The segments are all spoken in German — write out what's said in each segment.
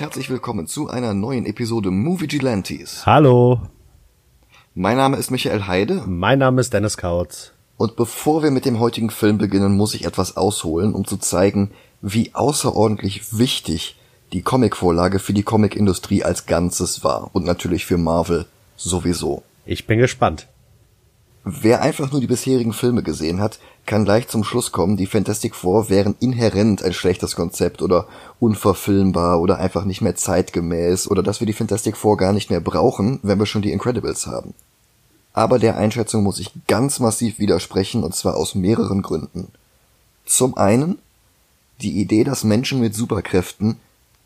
Und herzlich willkommen zu einer neuen Episode Movie Gilantes. Hallo, Mein Name ist Michael Heide mein Name ist Dennis Kautz. und bevor wir mit dem heutigen Film beginnen, muss ich etwas ausholen, um zu zeigen, wie außerordentlich wichtig die Comicvorlage für die Comicindustrie als Ganzes war und natürlich für Marvel sowieso. Ich bin gespannt. Wer einfach nur die bisherigen Filme gesehen hat, kann gleich zum Schluss kommen, die Fantastic Four wären inhärent ein schlechtes Konzept oder unverfilmbar oder einfach nicht mehr zeitgemäß oder dass wir die Fantastic Four gar nicht mehr brauchen, wenn wir schon die Incredibles haben. Aber der Einschätzung muss ich ganz massiv widersprechen und zwar aus mehreren Gründen. Zum einen die Idee, dass Menschen mit Superkräften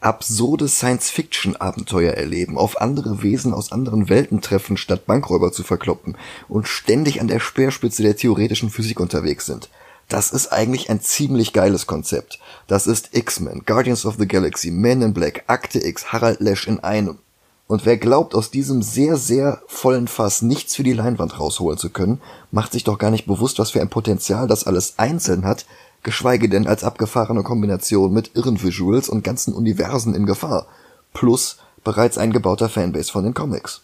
absurde Science-Fiction-Abenteuer erleben, auf andere Wesen aus anderen Welten treffen, statt Bankräuber zu verkloppen und ständig an der Speerspitze der theoretischen Physik unterwegs sind. Das ist eigentlich ein ziemlich geiles Konzept. Das ist X-Men, Guardians of the Galaxy, Men in Black, Akte X, Harald Lesch in einem. Und wer glaubt, aus diesem sehr, sehr vollen Fass nichts für die Leinwand rausholen zu können, macht sich doch gar nicht bewusst, was für ein Potenzial das alles einzeln hat, geschweige denn als abgefahrene Kombination mit irren Visuals und ganzen Universen in Gefahr. Plus bereits eingebauter Fanbase von den Comics.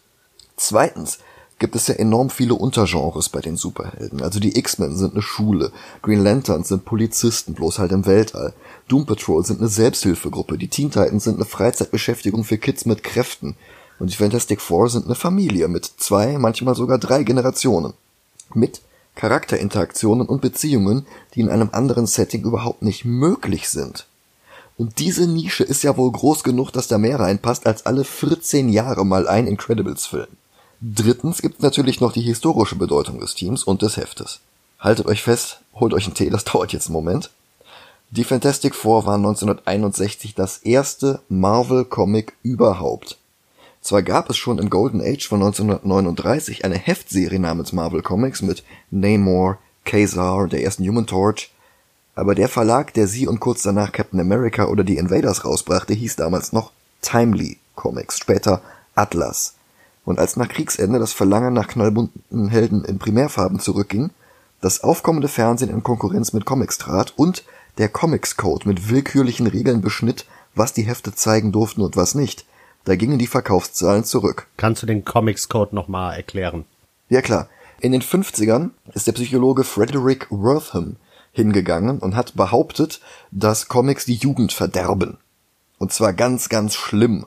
Zweitens gibt es ja enorm viele Untergenres bei den Superhelden. Also die X-Men sind eine Schule, Green Lanterns sind Polizisten, bloß halt im Weltall. Doom Patrol sind eine Selbsthilfegruppe, die Teen Titans sind eine Freizeitbeschäftigung für Kids mit Kräften und die Fantastic Four sind eine Familie mit zwei, manchmal sogar drei Generationen. Mit Charakterinteraktionen und Beziehungen, die in einem anderen Setting überhaupt nicht möglich sind. Und diese Nische ist ja wohl groß genug, dass da mehr reinpasst als alle 14 Jahre mal ein Incredibles-Film. Drittens gibt es natürlich noch die historische Bedeutung des Teams und des Heftes. Haltet euch fest, holt euch einen Tee, das dauert jetzt einen Moment. Die Fantastic Four waren 1961 das erste Marvel-Comic überhaupt. Zwar gab es schon im Golden Age von 1939 eine Heftserie namens Marvel Comics mit Namor, Kazar und der ersten Human Torch, aber der Verlag, der sie und kurz danach Captain America oder die Invaders rausbrachte, hieß damals noch Timely Comics, später Atlas. Und als nach Kriegsende das Verlangen nach knallbunten Helden in Primärfarben zurückging, das aufkommende Fernsehen in Konkurrenz mit Comics trat und der Comics Code mit willkürlichen Regeln beschnitt, was die Hefte zeigen durften und was nicht, da gingen die Verkaufszahlen zurück. Kannst du den Comics Code nochmal erklären? Ja klar. In den 50ern ist der Psychologe Frederick Wortham hingegangen und hat behauptet, dass Comics die Jugend verderben. Und zwar ganz, ganz schlimm.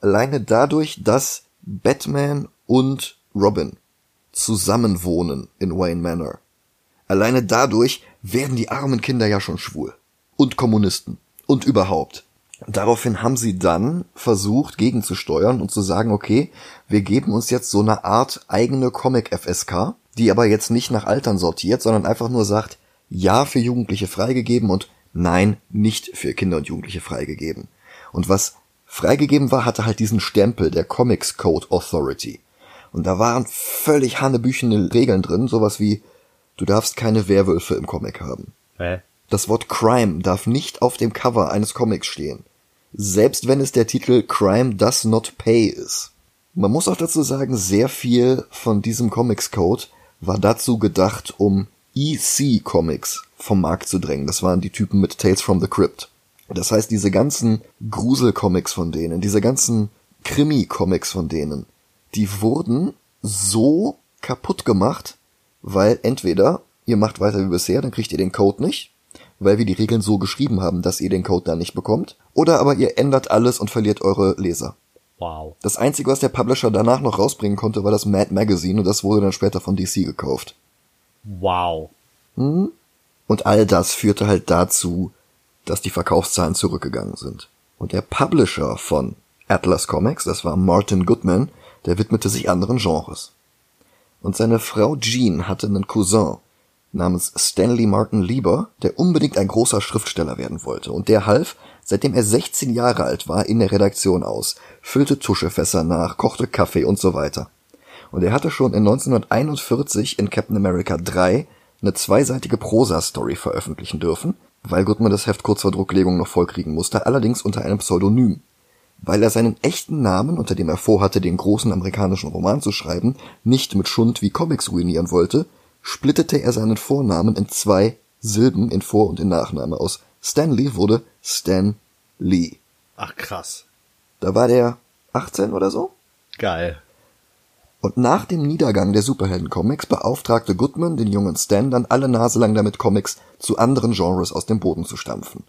Alleine dadurch, dass Batman und Robin zusammenwohnen in Wayne Manor. Alleine dadurch werden die armen Kinder ja schon schwul. Und Kommunisten. Und überhaupt. Daraufhin haben sie dann versucht, gegenzusteuern und zu sagen, okay, wir geben uns jetzt so eine Art eigene Comic-FSK, die aber jetzt nicht nach Altern sortiert, sondern einfach nur sagt, ja für Jugendliche freigegeben und nein, nicht für Kinder und Jugendliche freigegeben. Und was freigegeben war, hatte halt diesen Stempel der Comics Code Authority. Und da waren völlig hanebüchene Regeln drin, sowas wie, du darfst keine Werwölfe im Comic haben. Hä? Das Wort Crime darf nicht auf dem Cover eines Comics stehen. Selbst wenn es der Titel Crime Does Not Pay ist. Man muss auch dazu sagen, sehr viel von diesem Comics Code war dazu gedacht, um EC Comics vom Markt zu drängen. Das waren die Typen mit Tales from the Crypt. Das heißt, diese ganzen Grusel-Comics von denen, diese ganzen Krimi-Comics von denen, die wurden so kaputt gemacht, weil entweder ihr macht weiter wie bisher, dann kriegt ihr den Code nicht, weil wir die Regeln so geschrieben haben, dass ihr den Code dann nicht bekommt, oder aber ihr ändert alles und verliert eure Leser. Wow. Das einzige, was der Publisher danach noch rausbringen konnte, war das Mad Magazine und das wurde dann später von DC gekauft. Wow. Und all das führte halt dazu, dass die Verkaufszahlen zurückgegangen sind. Und der Publisher von Atlas Comics, das war Martin Goodman, der widmete sich anderen Genres. Und seine Frau Jean hatte einen Cousin namens Stanley Martin Lieber, der unbedingt ein großer Schriftsteller werden wollte. Und der half, seitdem er 16 Jahre alt war, in der Redaktion aus, füllte Tuschefässer nach, kochte Kaffee und so weiter. Und er hatte schon in 1941 in Captain America 3 eine zweiseitige Prosa-Story veröffentlichen dürfen, weil Goodman das Heft kurz vor Drucklegung noch vollkriegen musste, allerdings unter einem Pseudonym. Weil er seinen echten Namen, unter dem er vorhatte, den großen amerikanischen Roman zu schreiben, nicht mit Schund wie Comics ruinieren wollte, splittete er seinen Vornamen in zwei Silben in Vor- und in Nachname aus. Stanley wurde Stan Lee. Ach krass. Da war der 18 oder so. Geil. Und nach dem Niedergang der Superhelden-Comics beauftragte Goodman den jungen Stan dann alle Nase lang damit, Comics zu anderen Genres aus dem Boden zu stampfen.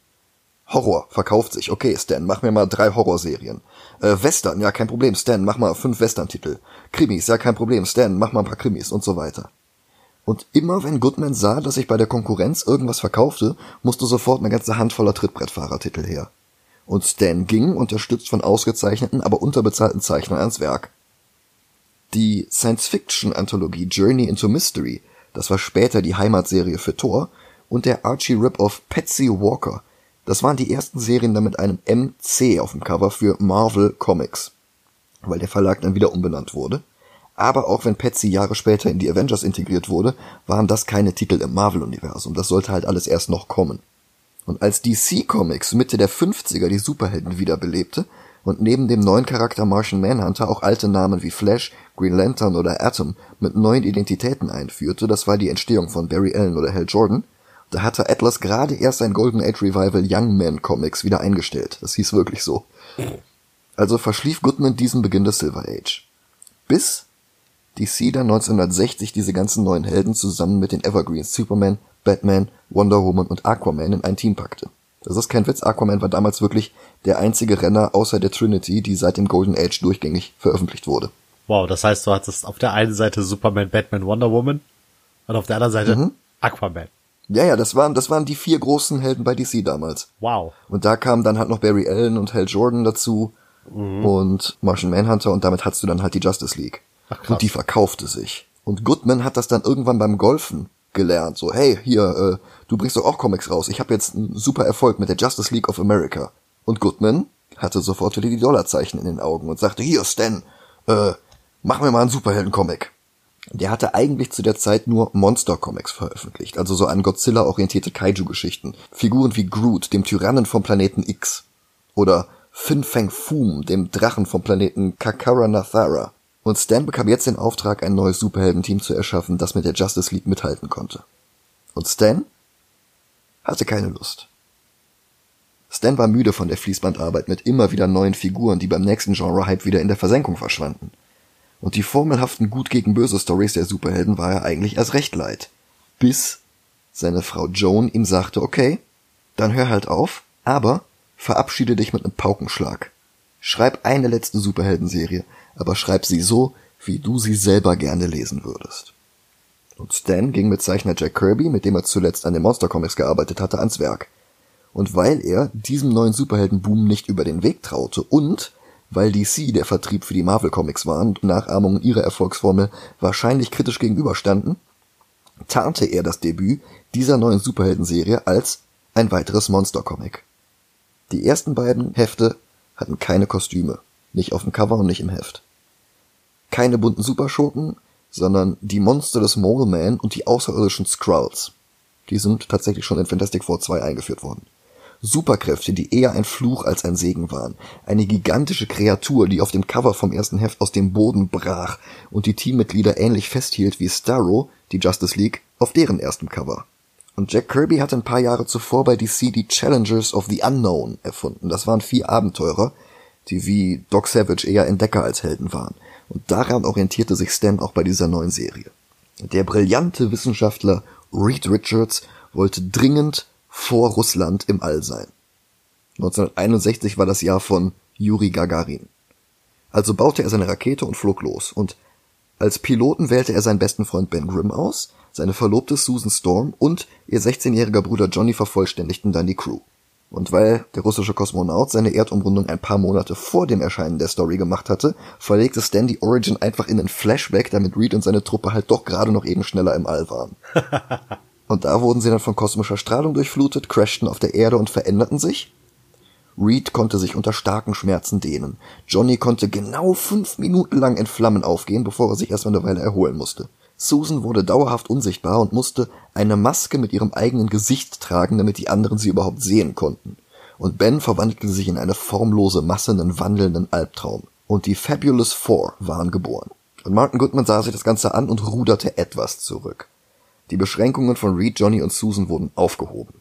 Horror verkauft sich. Okay, Stan, mach mir mal drei Horrorserien. Äh, Western, ja, kein Problem. Stan, mach mal fünf Western-Titel. Krimis, ja, kein Problem. Stan, mach mal ein paar Krimis und so weiter. Und immer wenn Goodman sah, dass sich bei der Konkurrenz irgendwas verkaufte, musste sofort eine ganze Handvoller Trittbrettfahrertitel her. Und Stan ging, unterstützt von ausgezeichneten, aber unterbezahlten Zeichnern ans Werk. Die Science-Fiction-Anthologie Journey into Mystery, das war später die Heimatserie für Thor, und der Archie Rip-Off Patsy Walker, das waren die ersten Serien dann mit einem MC auf dem Cover für Marvel Comics, weil der Verlag dann wieder umbenannt wurde. Aber auch wenn Patsy Jahre später in die Avengers integriert wurde, waren das keine Titel im Marvel-Universum. Das sollte halt alles erst noch kommen. Und als DC Comics Mitte der 50er die Superhelden wiederbelebte und neben dem neuen Charakter Martian Manhunter auch alte Namen wie Flash, Green Lantern oder Atom mit neuen Identitäten einführte, das war die Entstehung von Barry Allen oder Hal Jordan, da hatte Atlas gerade erst sein Golden Age Revival Young Man Comics wieder eingestellt. Das hieß wirklich so. Also verschlief Goodman diesen Beginn des Silver Age. Bis DC dann 1960 diese ganzen neuen Helden zusammen mit den Evergreens Superman, Batman, Wonder Woman und Aquaman in ein Team packte. Das ist kein Witz, Aquaman war damals wirklich der einzige Renner außer der Trinity, die seit dem Golden Age durchgängig veröffentlicht wurde. Wow, das heißt, du hattest auf der einen Seite Superman, Batman, Wonder Woman und auf der anderen Seite mhm. Aquaman. Ja, ja, das waren, das waren die vier großen Helden bei DC damals. Wow. Und da kamen dann halt noch Barry Allen und Hal Jordan dazu mhm. und Martian Manhunter und damit hattest du dann halt die Justice League. Ach. Und die verkaufte sich. Und Goodman hat das dann irgendwann beim Golfen gelernt. So, hey, hier, äh, du bringst doch auch Comics raus. Ich habe jetzt einen super Erfolg mit der Justice League of America. Und Goodman hatte sofort wieder die Dollarzeichen in den Augen und sagte, hier, Stan, äh, mach mir mal einen Superhelden-Comic. Der hatte eigentlich zu der Zeit nur Monster-Comics veröffentlicht, also so an Godzilla-orientierte Kaiju-Geschichten. Figuren wie Groot, dem Tyrannen vom Planeten X. Oder Fin Fang Foom, dem Drachen vom Planeten Kakara Nathara. Und Stan bekam jetzt den Auftrag, ein neues Superhelden-Team zu erschaffen, das mit der Justice League mithalten konnte. Und Stan hatte keine Lust. Stan war müde von der Fließbandarbeit mit immer wieder neuen Figuren, die beim nächsten Genre-Hype wieder in der Versenkung verschwanden. Und die formelhaften Gut gegen Böse Stories der Superhelden war er eigentlich erst recht leid. Bis seine Frau Joan ihm sagte, okay, dann hör halt auf, aber verabschiede dich mit einem Paukenschlag. Schreib eine letzte Superheldenserie, aber schreib sie so, wie du sie selber gerne lesen würdest. Und Stan ging mit Zeichner Jack Kirby, mit dem er zuletzt an den Monster Comics gearbeitet hatte, ans Werk. Und weil er diesem neuen Superheldenboom nicht über den Weg traute und weil DC der Vertrieb für die Marvel Comics waren und Nachahmungen ihrer Erfolgsformel wahrscheinlich kritisch gegenüberstanden, tarnte er das Debüt dieser neuen Superheldenserie als ein weiteres Monster Comic. Die ersten beiden Hefte hatten keine Kostüme, nicht auf dem Cover und nicht im Heft. Keine bunten Superschurken, sondern die Monster des Mole Man und die außerirdischen Skrulls. Die sind tatsächlich schon in Fantastic Four 2 eingeführt worden. Superkräfte, die eher ein Fluch als ein Segen waren. Eine gigantische Kreatur, die auf dem Cover vom ersten Heft aus dem Boden brach und die Teammitglieder ähnlich festhielt wie Starro, die Justice League, auf deren ersten Cover. Und Jack Kirby hatte ein paar Jahre zuvor bei DC die Challengers of the Unknown erfunden. Das waren vier Abenteurer, die wie Doc Savage eher Entdecker als Helden waren. Und daran orientierte sich Stan auch bei dieser neuen Serie. Der brillante Wissenschaftler Reed Richards wollte dringend vor Russland im All sein. 1961 war das Jahr von Juri Gagarin. Also baute er seine Rakete und flog los. Und als Piloten wählte er seinen besten Freund Ben Grimm aus, seine Verlobte Susan Storm und ihr 16-jähriger Bruder Johnny vervollständigten dann die Crew. Und weil der russische Kosmonaut seine Erdumrundung ein paar Monate vor dem Erscheinen der Story gemacht hatte, verlegte Stan die Origin einfach in einen Flashback, damit Reed und seine Truppe halt doch gerade noch eben schneller im All waren. Und da wurden sie dann von kosmischer Strahlung durchflutet, crashten auf der Erde und veränderten sich. Reed konnte sich unter starken Schmerzen dehnen. Johnny konnte genau fünf Minuten lang in Flammen aufgehen, bevor er sich erstmal eine Weile erholen musste. Susan wurde dauerhaft unsichtbar und musste eine Maske mit ihrem eigenen Gesicht tragen, damit die anderen sie überhaupt sehen konnten. Und Ben verwandelte sich in eine formlose Masse, einen wandelnden Albtraum. Und die Fabulous Four waren geboren. Und Martin Goodman sah sich das Ganze an und ruderte etwas zurück. Die Beschränkungen von Reed, Johnny und Susan wurden aufgehoben.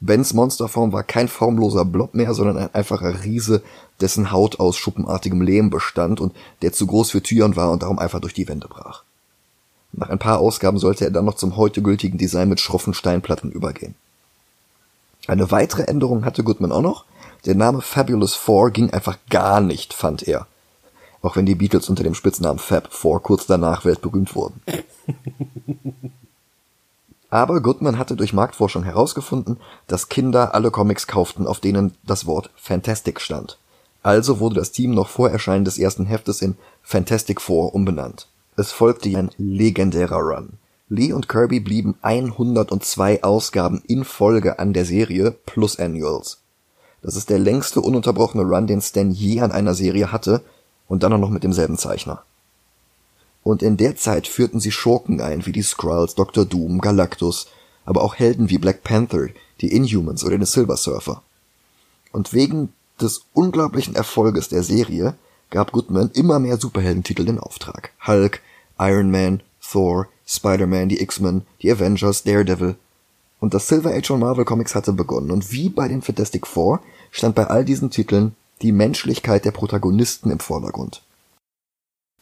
Bens Monsterform war kein formloser Blob mehr, sondern ein einfacher Riese, dessen Haut aus schuppenartigem Lehm bestand und der zu groß für Türen war und darum einfach durch die Wände brach. Nach ein paar Ausgaben sollte er dann noch zum heute gültigen Design mit schroffen Steinplatten übergehen. Eine weitere Änderung hatte Goodman auch noch. Der Name Fabulous Four ging einfach gar nicht, fand er. Auch wenn die Beatles unter dem Spitznamen Fab Four kurz danach weltberühmt wurden. Aber Goodman hatte durch Marktforschung herausgefunden, dass Kinder alle Comics kauften, auf denen das Wort Fantastic stand. Also wurde das Team noch vor Erscheinen des ersten Heftes in Fantastic Four umbenannt. Es folgte ein legendärer Run. Lee und Kirby blieben 102 Ausgaben in Folge an der Serie plus Annuals. Das ist der längste ununterbrochene Run, den Stan je an einer Serie hatte und dann auch noch mit demselben Zeichner. Und in der Zeit führten sie Schurken ein, wie die Skrulls, Dr. Doom, Galactus, aber auch Helden wie Black Panther, die Inhumans oder den Silver Surfer. Und wegen des unglaublichen Erfolges der Serie gab Goodman immer mehr Superheldentitel in Auftrag. Hulk, Iron Man, Thor, Spider-Man, die X-Men, die Avengers, Daredevil. Und das Silver Age von Marvel Comics hatte begonnen. Und wie bei den Fantastic Four stand bei all diesen Titeln die Menschlichkeit der Protagonisten im Vordergrund.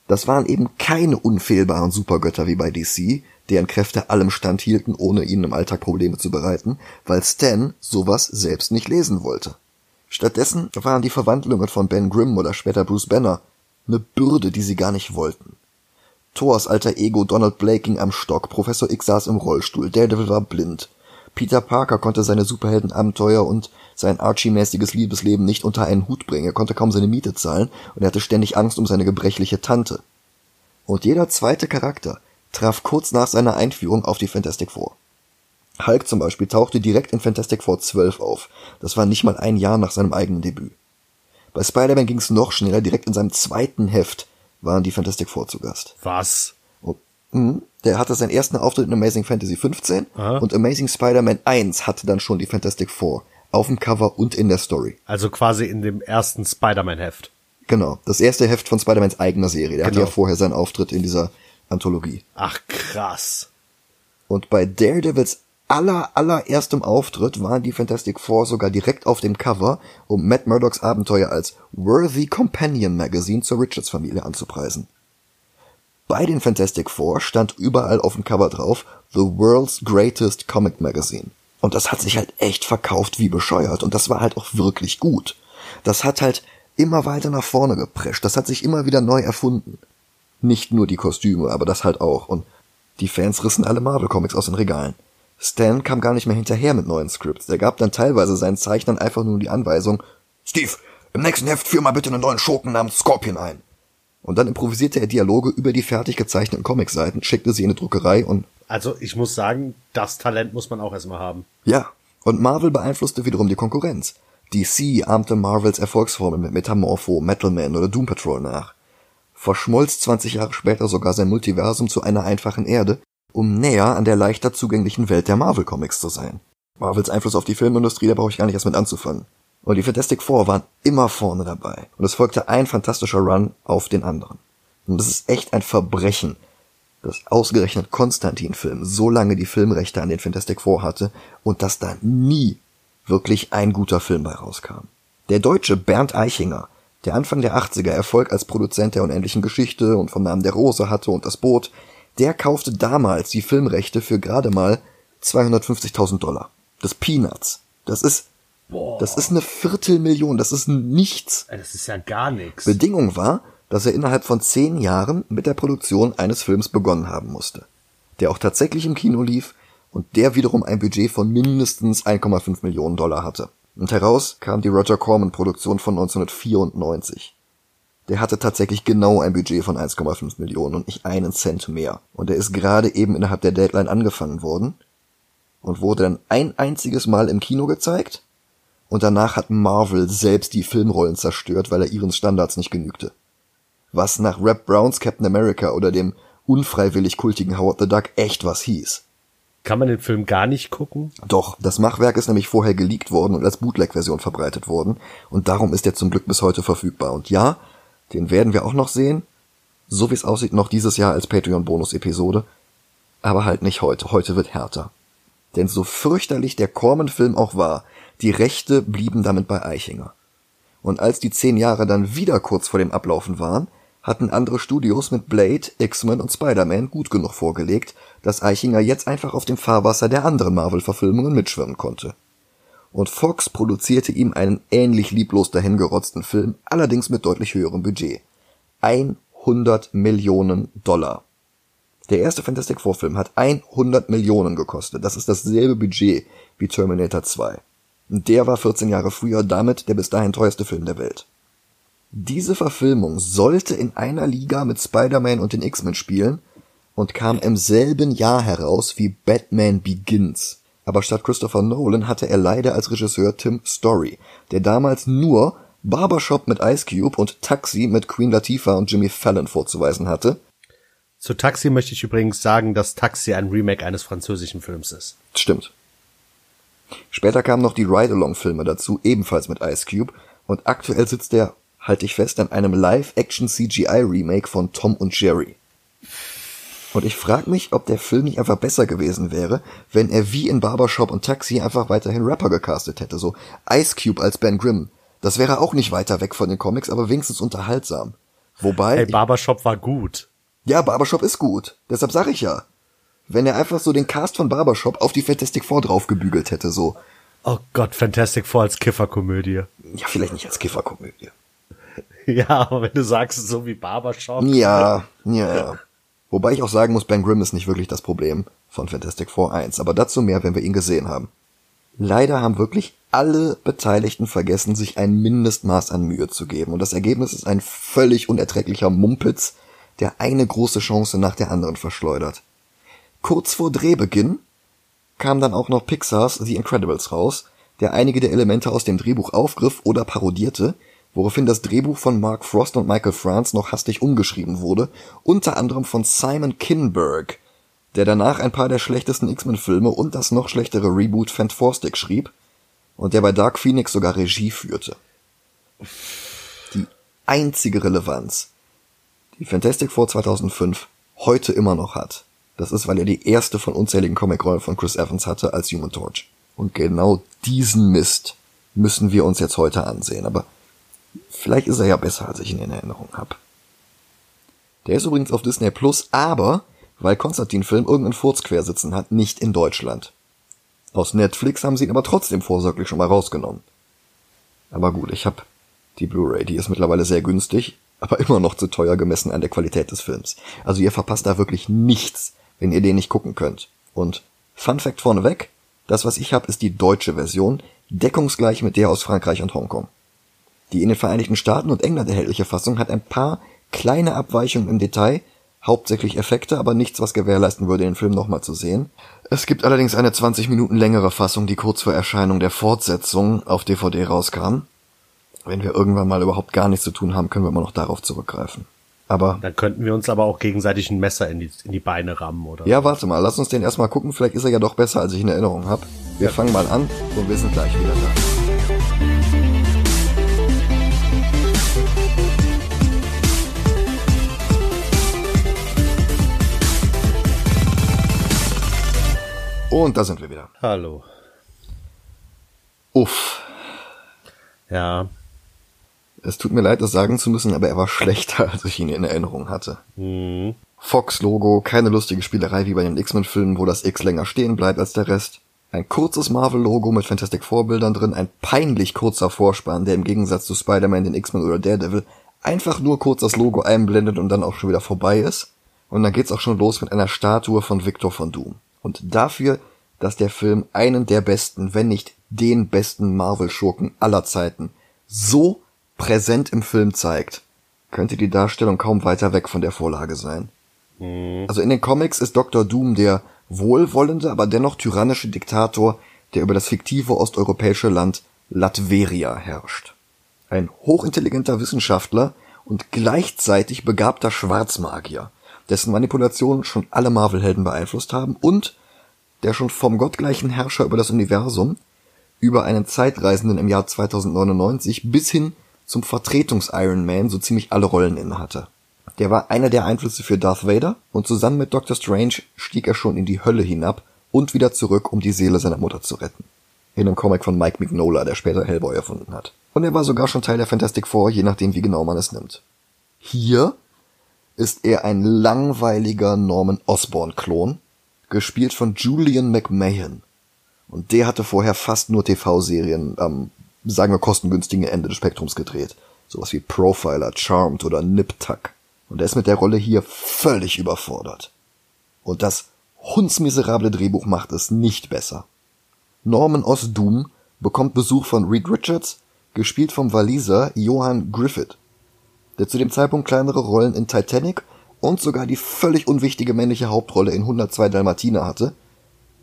Das waren eben keine unfehlbaren Supergötter wie bei DC, deren Kräfte allem standhielten, ohne ihnen im Alltag Probleme zu bereiten, weil Stan sowas selbst nicht lesen wollte. Stattdessen waren die Verwandlungen von Ben Grimm oder später Bruce Banner eine Bürde, die sie gar nicht wollten. Thors alter Ego Donald Blake ging am Stock, Professor X saß im Rollstuhl, Daredevil war blind. Peter Parker konnte seine Superheldenabenteuer und sein Archie-mäßiges Liebesleben nicht unter einen Hut bringen, er konnte kaum seine Miete zahlen und er hatte ständig Angst um seine gebrechliche Tante. Und jeder zweite Charakter traf kurz nach seiner Einführung auf die Fantastic Four. Hulk zum Beispiel tauchte direkt in Fantastic Four 12 auf. Das war nicht mal ein Jahr nach seinem eigenen Debüt. Bei Spider-Man ging es noch schneller, direkt in seinem zweiten Heft waren die Fantastic Four zu Gast. Was? Und, mh, der hatte seinen ersten Auftritt in Amazing Fantasy 15 Aha. und Amazing Spider-Man 1 hatte dann schon die Fantastic Four auf dem Cover und in der Story. Also quasi in dem ersten Spider-Man-Heft. Genau, das erste Heft von Spider-Mans eigener Serie. Der genau. hatte ja vorher seinen Auftritt in dieser Anthologie. Ach krass. Und bei Daredevils aller allererstem Auftritt waren die Fantastic Four sogar direkt auf dem Cover, um Matt Murdocks Abenteuer als Worthy Companion Magazine zur Richards Familie anzupreisen. Bei den Fantastic Four stand überall auf dem Cover drauf The World's Greatest Comic Magazine. Und das hat sich halt echt verkauft wie bescheuert und das war halt auch wirklich gut. Das hat halt immer weiter nach vorne geprescht, das hat sich immer wieder neu erfunden. Nicht nur die Kostüme, aber das halt auch und die Fans rissen alle Marvel Comics aus den Regalen. Stan kam gar nicht mehr hinterher mit neuen Scripts. Der gab dann teilweise seinen Zeichnern einfach nur die Anweisung, Steve, im nächsten Heft führ mal bitte einen neuen Schurken namens Scorpion ein. Und dann improvisierte er Dialoge über die fertig gezeichneten Comicseiten, schickte sie in eine Druckerei und... Also ich muss sagen, das Talent muss man auch erstmal haben. Ja, und Marvel beeinflusste wiederum die Konkurrenz. DC ahmte Marvels Erfolgsformeln mit Metamorpho, Metal Man oder Doom Patrol nach. Verschmolz 20 Jahre später sogar sein Multiversum zu einer einfachen Erde um näher an der leichter zugänglichen Welt der Marvel Comics zu sein. Marvels Einfluss auf die Filmindustrie, da brauche ich gar nicht erst mit anzufangen. Und die Fantastic Four waren immer vorne dabei. Und es folgte ein fantastischer Run auf den anderen. Und es ist echt ein Verbrechen, dass ausgerechnet Konstantin-Film so lange die Filmrechte an den Fantastic Four hatte und dass da nie wirklich ein guter Film bei rauskam. Der Deutsche Bernd Eichinger, der Anfang der 80er Erfolg als Produzent der unendlichen Geschichte und vom Namen der Rose hatte und das Boot, der kaufte damals die Filmrechte für gerade mal 250.000 Dollar. Das Peanuts. Das ist, Boah. das ist eine Viertelmillion. Das ist nichts. Das ist ja gar nichts. Bedingung war, dass er innerhalb von zehn Jahren mit der Produktion eines Films begonnen haben musste. Der auch tatsächlich im Kino lief und der wiederum ein Budget von mindestens 1,5 Millionen Dollar hatte. Und heraus kam die Roger Corman Produktion von 1994. Der hatte tatsächlich genau ein Budget von 1,5 Millionen und nicht einen Cent mehr. Und er ist gerade eben innerhalb der Deadline angefangen worden und wurde dann ein einziges Mal im Kino gezeigt und danach hat Marvel selbst die Filmrollen zerstört, weil er ihren Standards nicht genügte. Was nach Rap Browns Captain America oder dem unfreiwillig kultigen Howard the Duck echt was hieß. Kann man den Film gar nicht gucken? Doch, das Machwerk ist nämlich vorher geleakt worden und als Bootleg-Version verbreitet worden und darum ist er zum Glück bis heute verfügbar. Und ja, den werden wir auch noch sehen. So wie es aussieht, noch dieses Jahr als Patreon-Bonus-Episode. Aber halt nicht heute. Heute wird härter. Denn so fürchterlich der Corman-Film auch war, die Rechte blieben damit bei Eichinger. Und als die zehn Jahre dann wieder kurz vor dem Ablaufen waren, hatten andere Studios mit Blade, X-Men und Spider-Man gut genug vorgelegt, dass Eichinger jetzt einfach auf dem Fahrwasser der anderen Marvel-Verfilmungen mitschwimmen konnte. Und Fox produzierte ihm einen ähnlich lieblos dahingerotzten Film, allerdings mit deutlich höherem Budget. 100 Millionen Dollar. Der erste Fantastic Four Film hat 100 Millionen gekostet. Das ist dasselbe Budget wie Terminator 2. Und der war 14 Jahre früher damit der bis dahin teuerste Film der Welt. Diese Verfilmung sollte in einer Liga mit Spider-Man und den X-Men spielen und kam im selben Jahr heraus wie Batman Begins. Aber statt Christopher Nolan hatte er leider als Regisseur Tim Story, der damals nur Barbershop mit Ice Cube und Taxi mit Queen Latifah und Jimmy Fallon vorzuweisen hatte. Zu Taxi möchte ich übrigens sagen, dass Taxi ein Remake eines französischen Films ist. Stimmt. Später kamen noch die Ride-Along-Filme dazu, ebenfalls mit Ice Cube, und aktuell sitzt er halte ich fest, an einem Live-Action-CGI-Remake von Tom und Jerry. Und ich frage mich, ob der Film nicht einfach besser gewesen wäre, wenn er wie in Barbershop und Taxi einfach weiterhin Rapper gecastet hätte, so Ice Cube als Ben Grimm. Das wäre auch nicht weiter weg von den Comics, aber wenigstens unterhaltsam. Wobei. Hey, Barbershop war gut. Ja, Barbershop ist gut. Deshalb sag ich ja. Wenn er einfach so den Cast von Barbershop auf die Fantastic Four draufgebügelt hätte, so. Oh Gott, Fantastic Four als Kifferkomödie. Ja, vielleicht nicht als Kifferkomödie. Ja, aber wenn du sagst, so wie Barbershop. Ja, ja, ja. Wobei ich auch sagen muss, Ben Grimm ist nicht wirklich das Problem von Fantastic Four 1, aber dazu mehr, wenn wir ihn gesehen haben. Leider haben wirklich alle Beteiligten vergessen, sich ein Mindestmaß an Mühe zu geben und das Ergebnis ist ein völlig unerträglicher Mumpitz, der eine große Chance nach der anderen verschleudert. Kurz vor Drehbeginn kam dann auch noch Pixars The Incredibles raus, der einige der Elemente aus dem Drehbuch aufgriff oder parodierte, woraufhin das Drehbuch von Mark Frost und Michael France noch hastig umgeschrieben wurde, unter anderem von Simon Kinberg, der danach ein paar der schlechtesten X-Men-Filme und das noch schlechtere Reboot Fantastic schrieb und der bei Dark Phoenix sogar Regie führte. Die einzige Relevanz, die Fantastic Four 2005 heute immer noch hat, das ist, weil er die erste von unzähligen Comicrollen von Chris Evans hatte als Human Torch. Und genau diesen Mist müssen wir uns jetzt heute ansehen. Aber Vielleicht ist er ja besser, als ich ihn in Erinnerung habe. Der ist übrigens auf Disney Plus, aber weil Konstantin Film irgendeinen Furz quersitzen hat, nicht in Deutschland. Aus Netflix haben sie ihn aber trotzdem vorsorglich schon mal rausgenommen. Aber gut, ich hab die Blu-ray, die ist mittlerweile sehr günstig, aber immer noch zu teuer gemessen an der Qualität des Films. Also ihr verpasst da wirklich nichts, wenn ihr den nicht gucken könnt. Und Fun Fact vorneweg, das was ich hab, ist die deutsche Version, deckungsgleich mit der aus Frankreich und Hongkong. Die in den Vereinigten Staaten und England erhältliche Fassung hat ein paar kleine Abweichungen im Detail, hauptsächlich Effekte, aber nichts, was gewährleisten würde, den Film nochmal zu sehen. Es gibt allerdings eine 20 Minuten längere Fassung, die kurz vor Erscheinung der Fortsetzung auf DVD rauskam. Wenn wir irgendwann mal überhaupt gar nichts zu tun haben, können wir immer noch darauf zurückgreifen. Aber. Dann könnten wir uns aber auch gegenseitig ein Messer in die, in die Beine rammen, oder? Ja, warte mal, lass uns den erstmal gucken. Vielleicht ist er ja doch besser, als ich in Erinnerung habe. Wir ja. fangen mal an und wir sind gleich wieder da. Und da sind wir wieder. Hallo. Uff. Ja. Es tut mir leid, das sagen zu müssen, aber er war schlechter, als ich ihn in Erinnerung hatte. Mhm. Fox-Logo, keine lustige Spielerei wie bei den X-Men-Filmen, wo das X länger stehen bleibt als der Rest. Ein kurzes Marvel-Logo mit Fantastic Vorbildern drin, ein peinlich kurzer Vorspann, der im Gegensatz zu Spider-Man, den X-Men oder Daredevil einfach nur kurz das Logo einblendet und dann auch schon wieder vorbei ist. Und dann geht's auch schon los mit einer Statue von Victor von Doom. Und dafür, dass der Film einen der besten, wenn nicht den besten Marvel-Schurken aller Zeiten so präsent im Film zeigt, könnte die Darstellung kaum weiter weg von der Vorlage sein. Mhm. Also in den Comics ist Dr. Doom der wohlwollende, aber dennoch tyrannische Diktator, der über das fiktive osteuropäische Land Latveria herrscht. Ein hochintelligenter Wissenschaftler und gleichzeitig begabter Schwarzmagier, dessen Manipulationen schon alle Marvel-Helden beeinflusst haben und der schon vom gottgleichen Herrscher über das Universum, über einen Zeitreisenden im Jahr 2099 bis hin zum Vertretungs-Iron Man so ziemlich alle Rollen innehatte. Der war einer der Einflüsse für Darth Vader und zusammen mit Doctor Strange stieg er schon in die Hölle hinab, und wieder zurück, um die Seele seiner Mutter zu retten. In einem Comic von Mike Mignola, der später Hellboy erfunden hat. Und er war sogar schon Teil der Fantastic Four, je nachdem wie genau man es nimmt. Hier ist er ein langweiliger Norman Osborn-Klon, gespielt von Julian McMahon. Und der hatte vorher fast nur TV-Serien am, sagen wir, kostengünstigen Ende des Spektrums gedreht. Sowas wie Profiler, Charmed oder Nip Tuck. Und er ist mit der Rolle hier völlig überfordert. Und das hundsmiserable Drehbuch macht es nicht besser. Norman Osdoom bekommt Besuch von Reed Richards, gespielt vom Waliser Johann Griffith, der zu dem Zeitpunkt kleinere Rollen in Titanic und sogar die völlig unwichtige männliche Hauptrolle in 102 Dalmatiner hatte,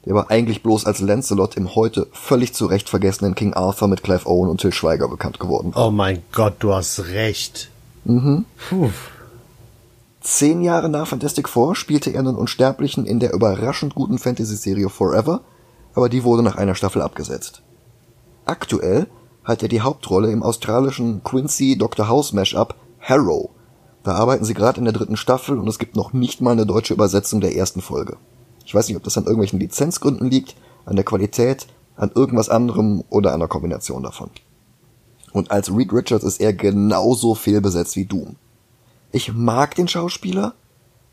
der aber eigentlich bloß als Lancelot im heute völlig zu Recht vergessenen King Arthur mit Clive Owen und Till Schweiger bekannt geworden war. Oh mein Gott, du hast recht. Mhm. Puh. Zehn Jahre nach Fantastic Four spielte er einen Unsterblichen in der überraschend guten Fantasy-Serie Forever, aber die wurde nach einer Staffel abgesetzt. Aktuell hat er die Hauptrolle im australischen Quincy Dr. House Mashup Harrow. Da arbeiten sie gerade in der dritten Staffel und es gibt noch nicht mal eine deutsche Übersetzung der ersten Folge. Ich weiß nicht, ob das an irgendwelchen Lizenzgründen liegt, an der Qualität, an irgendwas anderem oder einer Kombination davon. Und als Reed Richards ist er genauso fehlbesetzt wie Doom. Ich mag den Schauspieler,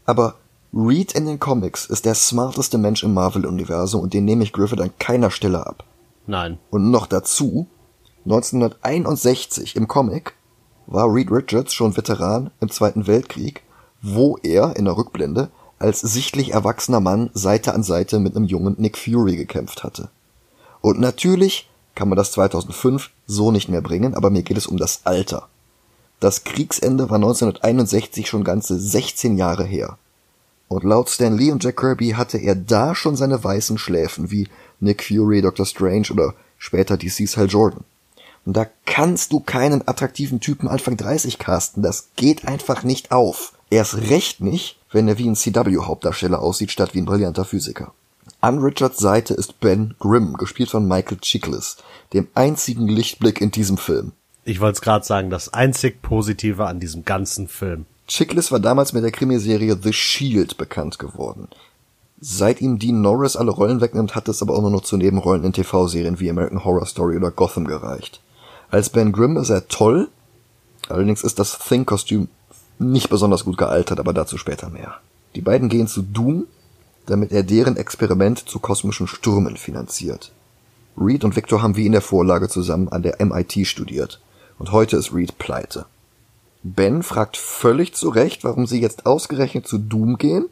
aber Reed in den Comics ist der smarteste Mensch im Marvel-Universum und den nehme ich Griffith an keiner Stelle ab. Nein. Und noch dazu, 1961 im Comic war Reed Richards schon Veteran im Zweiten Weltkrieg, wo er in der Rückblende als sichtlich erwachsener Mann Seite an Seite mit einem jungen Nick Fury gekämpft hatte. Und natürlich kann man das 2005 so nicht mehr bringen, aber mir geht es um das Alter. Das Kriegsende war 1961 schon ganze 16 Jahre her. Und laut Stan Lee und Jack Kirby hatte er da schon seine weißen Schläfen, wie Nick Fury, Doctor Strange oder später DC's Hal Jordan. Und da kannst du keinen attraktiven Typen Anfang 30 casten, das geht einfach nicht auf. Erst recht nicht, wenn er wie ein CW-Hauptdarsteller aussieht, statt wie ein brillanter Physiker. An Richards Seite ist Ben Grimm, gespielt von Michael Chiklis, dem einzigen Lichtblick in diesem Film. Ich wollte es gerade sagen, das einzig Positive an diesem ganzen Film. Chiklis war damals mit der Krimiserie The Shield bekannt geworden. Seit ihm Dean Norris alle Rollen wegnimmt, hat es aber auch nur noch zu Nebenrollen in TV-Serien wie American Horror Story oder Gotham gereicht. Als Ben Grimm ist er toll, allerdings ist das Thing-Kostüm nicht besonders gut gealtert, aber dazu später mehr. Die beiden gehen zu Doom, damit er deren Experiment zu kosmischen Stürmen finanziert. Reed und Victor haben wie in der Vorlage zusammen an der MIT studiert und heute ist Reed pleite. Ben fragt völlig zu Recht, warum sie jetzt ausgerechnet zu Doom gehen,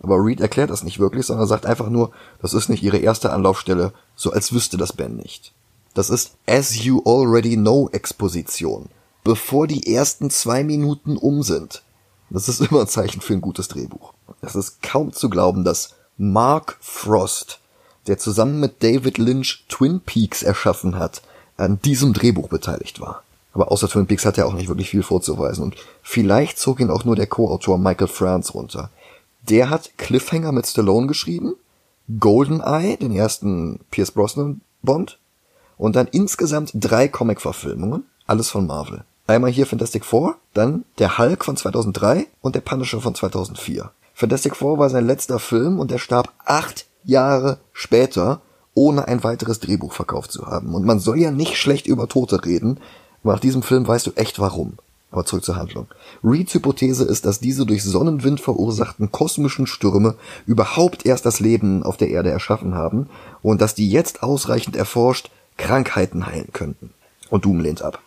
aber Reed erklärt das nicht wirklich, sondern sagt einfach nur, das ist nicht ihre erste Anlaufstelle, so als wüsste das Ben nicht. Das ist As You Already Know Exposition, bevor die ersten zwei Minuten um sind. Das ist immer ein Zeichen für ein gutes Drehbuch. Es ist kaum zu glauben, dass Mark Frost, der zusammen mit David Lynch Twin Peaks erschaffen hat, an diesem Drehbuch beteiligt war. Aber außer Twin Peaks hat er auch nicht wirklich viel vorzuweisen und vielleicht zog ihn auch nur der Co-Autor Michael Franz runter. Der hat Cliffhanger mit Stallone geschrieben, Goldeneye, den ersten Pierce Brosnan Bond, und dann insgesamt drei Comic-Verfilmungen, alles von Marvel. Einmal hier Fantastic Four, dann der Hulk von 2003 und der Punisher von 2004. Fantastic Four war sein letzter Film und er starb acht Jahre später, ohne ein weiteres Drehbuch verkauft zu haben. Und man soll ja nicht schlecht über Tote reden, aber nach diesem Film weißt du echt warum. Aber zurück zur Handlung. Reeds Hypothese ist, dass diese durch Sonnenwind verursachten kosmischen Stürme überhaupt erst das Leben auf der Erde erschaffen haben und dass die jetzt ausreichend erforscht Krankheiten heilen könnten. Und Doom lehnt ab.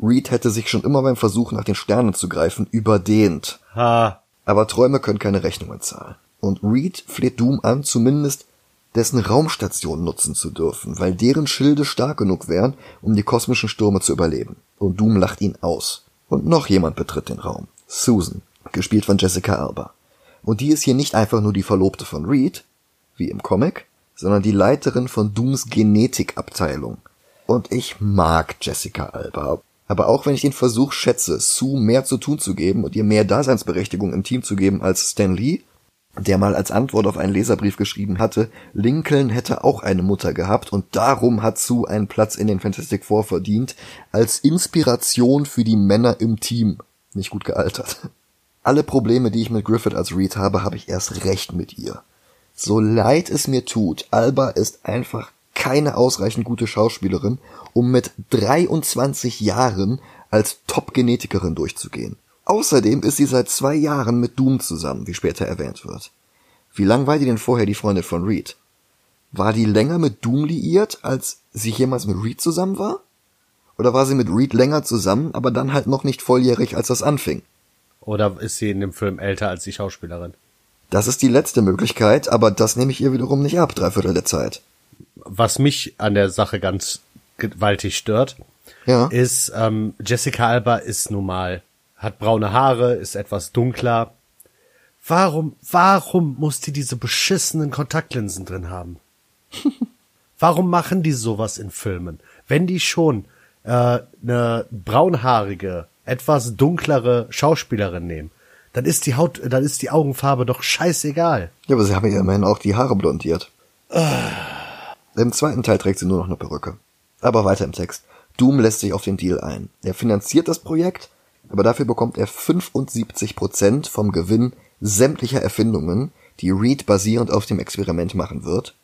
Reed hätte sich schon immer beim Versuch nach den Sternen zu greifen überdehnt. Ha. Aber Träume können keine Rechnungen zahlen. Und Reed fleht Doom an, zumindest dessen Raumstation nutzen zu dürfen, weil deren Schilde stark genug wären, um die kosmischen Stürme zu überleben. Und Doom lacht ihn aus. Und noch jemand betritt den Raum. Susan, gespielt von Jessica Alba. Und die ist hier nicht einfach nur die Verlobte von Reed, wie im Comic, sondern die Leiterin von Dooms Genetikabteilung. Und ich mag Jessica Alba. Aber auch wenn ich den Versuch schätze, Sue mehr zu tun zu geben und ihr mehr Daseinsberechtigung im Team zu geben als Stan Lee, der mal als Antwort auf einen Leserbrief geschrieben hatte, Lincoln hätte auch eine Mutter gehabt und darum hat Sue einen Platz in den Fantastic Four verdient, als Inspiration für die Männer im Team. Nicht gut gealtert. Alle Probleme, die ich mit Griffith als Reed habe, habe ich erst recht mit ihr. So leid es mir tut, Alba ist einfach keine ausreichend gute Schauspielerin, um mit 23 Jahren als Top-Genetikerin durchzugehen. Außerdem ist sie seit zwei Jahren mit Doom zusammen, wie später erwähnt wird. Wie lang war die denn vorher die Freundin von Reed? War die länger mit Doom liiert, als sie jemals mit Reed zusammen war? Oder war sie mit Reed länger zusammen, aber dann halt noch nicht volljährig, als das anfing? Oder ist sie in dem Film älter als die Schauspielerin? Das ist die letzte Möglichkeit, aber das nehme ich ihr wiederum nicht ab, drei Viertel der Zeit. Was mich an der Sache ganz gewaltig stört, Ja. ist, ähm, Jessica Alba ist normal, hat braune Haare, ist etwas dunkler. Warum, warum muss die diese beschissenen Kontaktlinsen drin haben? warum machen die sowas in Filmen? Wenn die schon äh, eine braunhaarige, etwas dunklere Schauspielerin nehmen, dann ist die Haut, dann ist die Augenfarbe doch scheißegal. Ja, aber sie haben ja immerhin auch die Haare blondiert. Im zweiten Teil trägt sie nur noch eine Perücke. Aber weiter im Text. Doom lässt sich auf den Deal ein. Er finanziert das Projekt, aber dafür bekommt er 75% vom Gewinn sämtlicher Erfindungen, die Reed basierend auf dem Experiment machen wird.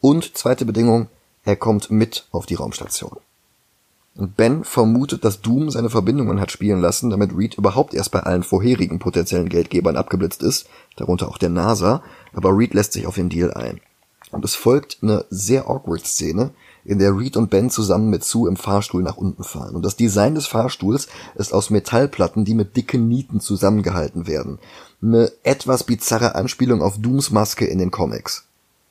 Und zweite Bedingung, er kommt mit auf die Raumstation. Und Ben vermutet, dass Doom seine Verbindungen hat spielen lassen, damit Reed überhaupt erst bei allen vorherigen potenziellen Geldgebern abgeblitzt ist, darunter auch der NASA, aber Reed lässt sich auf den Deal ein. Und es folgt eine sehr awkward Szene, in der Reed und Ben zusammen mit Sue im Fahrstuhl nach unten fahren. Und das Design des Fahrstuhls ist aus Metallplatten, die mit dicken Nieten zusammengehalten werden. Eine etwas bizarre Anspielung auf Dooms Maske in den Comics.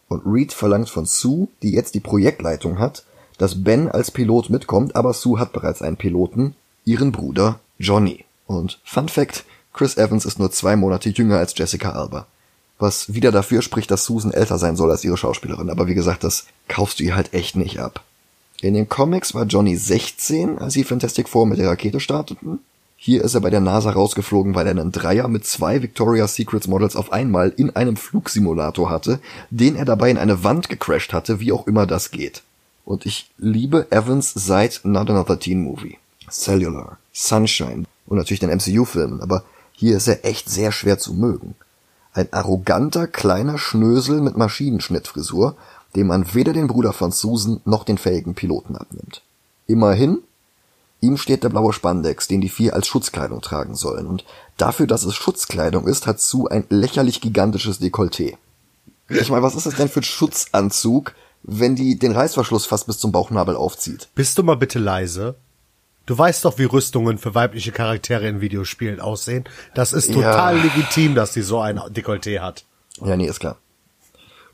Und Reed verlangt von Sue, die jetzt die Projektleitung hat, dass Ben als Pilot mitkommt, aber Sue hat bereits einen Piloten, ihren Bruder Johnny. Und Fun Fact, Chris Evans ist nur zwei Monate jünger als Jessica Alba. Was wieder dafür spricht, dass Susan älter sein soll als ihre Schauspielerin. Aber wie gesagt, das kaufst du ihr halt echt nicht ab. In den Comics war Johnny 16, als sie Fantastic Four mit der Rakete starteten. Hier ist er bei der NASA rausgeflogen, weil er einen Dreier mit zwei Victoria's Secrets Models auf einmal in einem Flugsimulator hatte, den er dabei in eine Wand gecrashed hatte, wie auch immer das geht. Und ich liebe Evans seit Not Another Teen Movie. Cellular, Sunshine und natürlich den MCU-Filmen, aber hier ist er echt sehr schwer zu mögen. Ein arroganter kleiner Schnösel mit Maschinenschnittfrisur, dem man weder den Bruder von Susan noch den fähigen Piloten abnimmt. Immerhin, ihm steht der blaue Spandex, den die vier als Schutzkleidung tragen sollen, und dafür, dass es Schutzkleidung ist, hat Sue ein lächerlich gigantisches Dekolleté. Ich meine, was ist das denn für ein Schutzanzug, wenn die den Reißverschluss fast bis zum Bauchnabel aufzieht? Bist du mal bitte leise? Du weißt doch, wie Rüstungen für weibliche Charaktere in Videospielen aussehen. Das ist total Ja. legitim, dass sie so ein Dekolleté hat. Ja, nee, ist klar.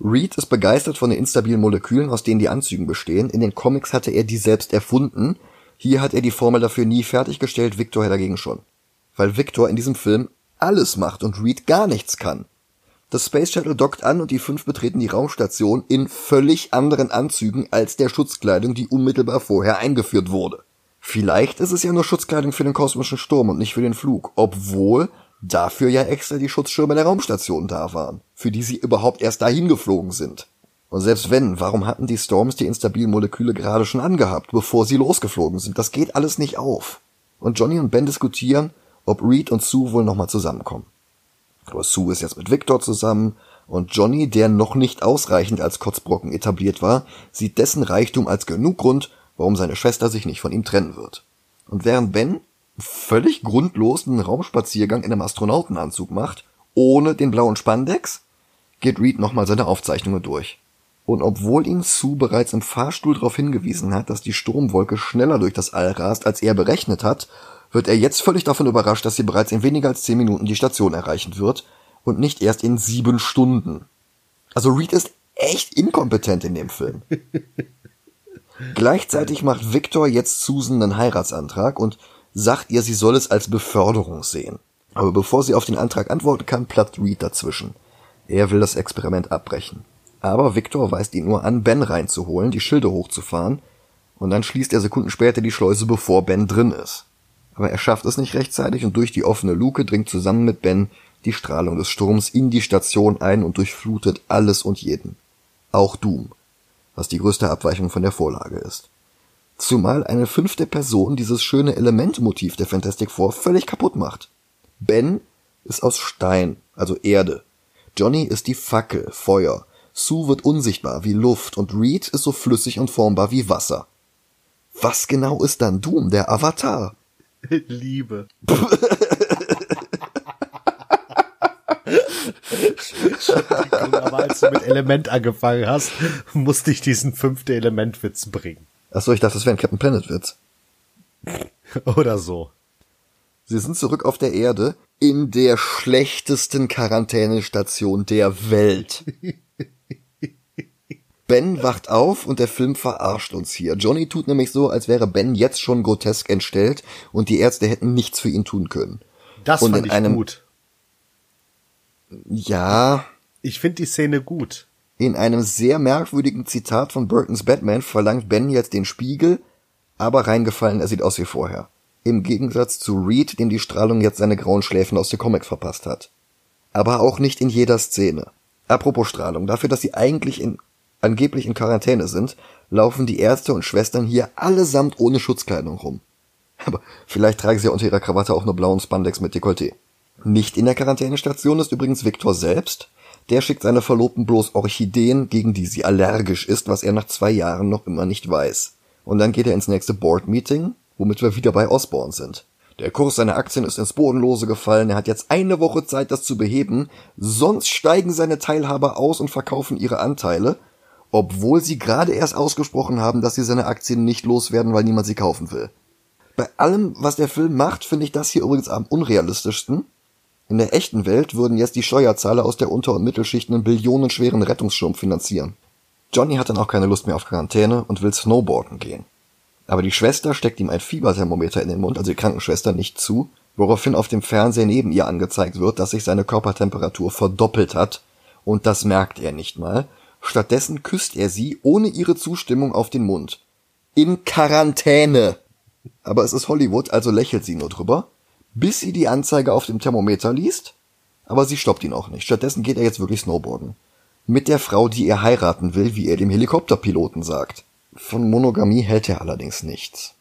Reed ist begeistert von den instabilen Molekülen, aus denen die Anzügen bestehen. In den Comics hatte er die selbst erfunden. Hier hat er die Formel dafür nie fertiggestellt, Victor dagegen schon. Weil Victor in diesem Film alles macht und Reed gar nichts kann. Das Space Shuttle dockt an und die fünf betreten die Raumstation in völlig anderen Anzügen als der Schutzkleidung, die unmittelbar vorher eingeführt wurde. Vielleicht ist es ja nur Schutzkleidung für den kosmischen Sturm und nicht für den Flug, obwohl dafür ja extra die Schutzschirme der Raumstation da waren, für die sie überhaupt erst dahin geflogen sind. Und selbst wenn, warum hatten die Storms die instabilen Moleküle gerade schon angehabt, bevor sie losgeflogen sind? Das geht alles nicht auf. Und Johnny und Ben diskutieren, ob Reed und Sue wohl nochmal zusammenkommen. Aber Sue ist jetzt mit Victor zusammen und Johnny, der noch nicht ausreichend als Kotzbrocken etabliert war, sieht dessen Reichtum als genug Grund, warum seine Schwester sich nicht von ihm trennen wird. Und während Ben völlig grundlos Raumspaziergang in einem Astronautenanzug macht, ohne den blauen Spandex, geht Reed nochmal seine Aufzeichnungen durch. Und obwohl ihn Sue bereits im Fahrstuhl darauf hingewiesen hat, dass die Sturmwolke schneller durch das All rast, als er berechnet hat, wird er jetzt völlig davon überrascht, dass sie bereits in weniger als zehn Minuten die Station erreichen wird und nicht erst in sieben Stunden. Also Reed ist echt inkompetent in dem Film. Gleichzeitig macht Victor jetzt Susan einen Heiratsantrag und sagt ihr, sie soll es als Beförderung sehen. Aber bevor sie auf den Antrag antworten kann, platzt Reed dazwischen. Er will das Experiment abbrechen. Aber Victor weist ihn nur an, Ben reinzuholen, die Schilde hochzufahren, und dann schließt er Sekunden später die Schleuse, bevor Ben drin ist. Aber er schafft es nicht rechtzeitig und durch die offene Luke dringt zusammen mit Ben die Strahlung des Sturms in die Station ein und durchflutet alles und jeden. Auch Doom, was die größte Abweichung von der Vorlage ist. Zumal eine fünfte Person dieses schöne Elementmotiv der Fantastic Four völlig kaputt macht. Ben ist aus Stein, also Erde. Johnny ist die Fackel, Feuer. Sue wird unsichtbar wie Luft und Reed ist so flüssig und formbar wie Wasser. Was genau ist dann Doom, der Avatar? Liebe. Entschuldigung, aber als du mit Element angefangen hast, musste ich diesen fünfte Elementwitz bringen. Achso, ich dachte, das wäre ein Captain Planet Witz. Oder so. Sie sind zurück auf der Erde in der schlechtesten Quarantänestation der Welt. Ben wacht auf und der Film verarscht uns hier. Johnny tut nämlich so, als wäre Ben jetzt schon grotesk entstellt und die Ärzte hätten nichts für ihn tun können. Das und fand ich einem, gut. Ja, Ich finde die Szene gut. in einem sehr merkwürdigen Zitat von Burtons Batman verlangt Ben jetzt den Spiegel, aber reingefallen, er sieht aus wie vorher. Im Gegensatz zu Reed, dem die Strahlung jetzt seine grauen Schläfen aus der Comic verpasst hat. Aber auch nicht in jeder Szene. Apropos Strahlung, dafür, dass sie eigentlich in, angeblich in Quarantäne sind, laufen die Ärzte und Schwestern hier allesamt ohne Schutzkleidung rum. Aber vielleicht tragen sie ja unter ihrer Krawatte auch nur blauen Spandex mit Dekolleté. Nicht in der Quarantänestation ist übrigens Viktor selbst. Der schickt seine Verlobten bloß Orchideen, gegen die sie allergisch ist, was er nach zwei Jahren noch immer nicht weiß. Und dann geht er ins nächste Board-Meeting, womit wir wieder bei Osborne sind. Der Kurs seiner Aktien ist ins Bodenlose gefallen, er hat jetzt eine Woche Zeit, das zu beheben, sonst steigen seine Teilhaber aus und verkaufen ihre Anteile, obwohl sie gerade erst ausgesprochen haben, dass sie seine Aktien nicht loswerden, weil niemand sie kaufen will. Bei allem, was der Film macht, finde ich das hier übrigens am unrealistischsten. In der echten Welt würden jetzt die Steuerzahler aus der Unter- und Mittelschicht einen billionenschweren Rettungsschirm finanzieren. Johnny hat dann auch keine Lust mehr auf Quarantäne und will Snowboarden gehen. Aber die Schwester steckt ihm ein Fieberthermometer in den Mund, also die Krankenschwester nicht zu, woraufhin auf dem Fernseher neben ihr angezeigt wird, dass sich seine Körpertemperatur verdoppelt hat, und das merkt er nicht mal. Stattdessen küsst er sie ohne ihre Zustimmung auf den Mund. In Quarantäne. Aber es ist Hollywood, also lächelt sie nur drüber, bis sie die Anzeige auf dem Thermometer liest, aber sie stoppt ihn auch nicht. Stattdessen geht er jetzt wirklich Snowboarden. Mit der Frau, die er heiraten will, wie er dem Helikopterpiloten sagt. Von Monogamie hält er allerdings nichts.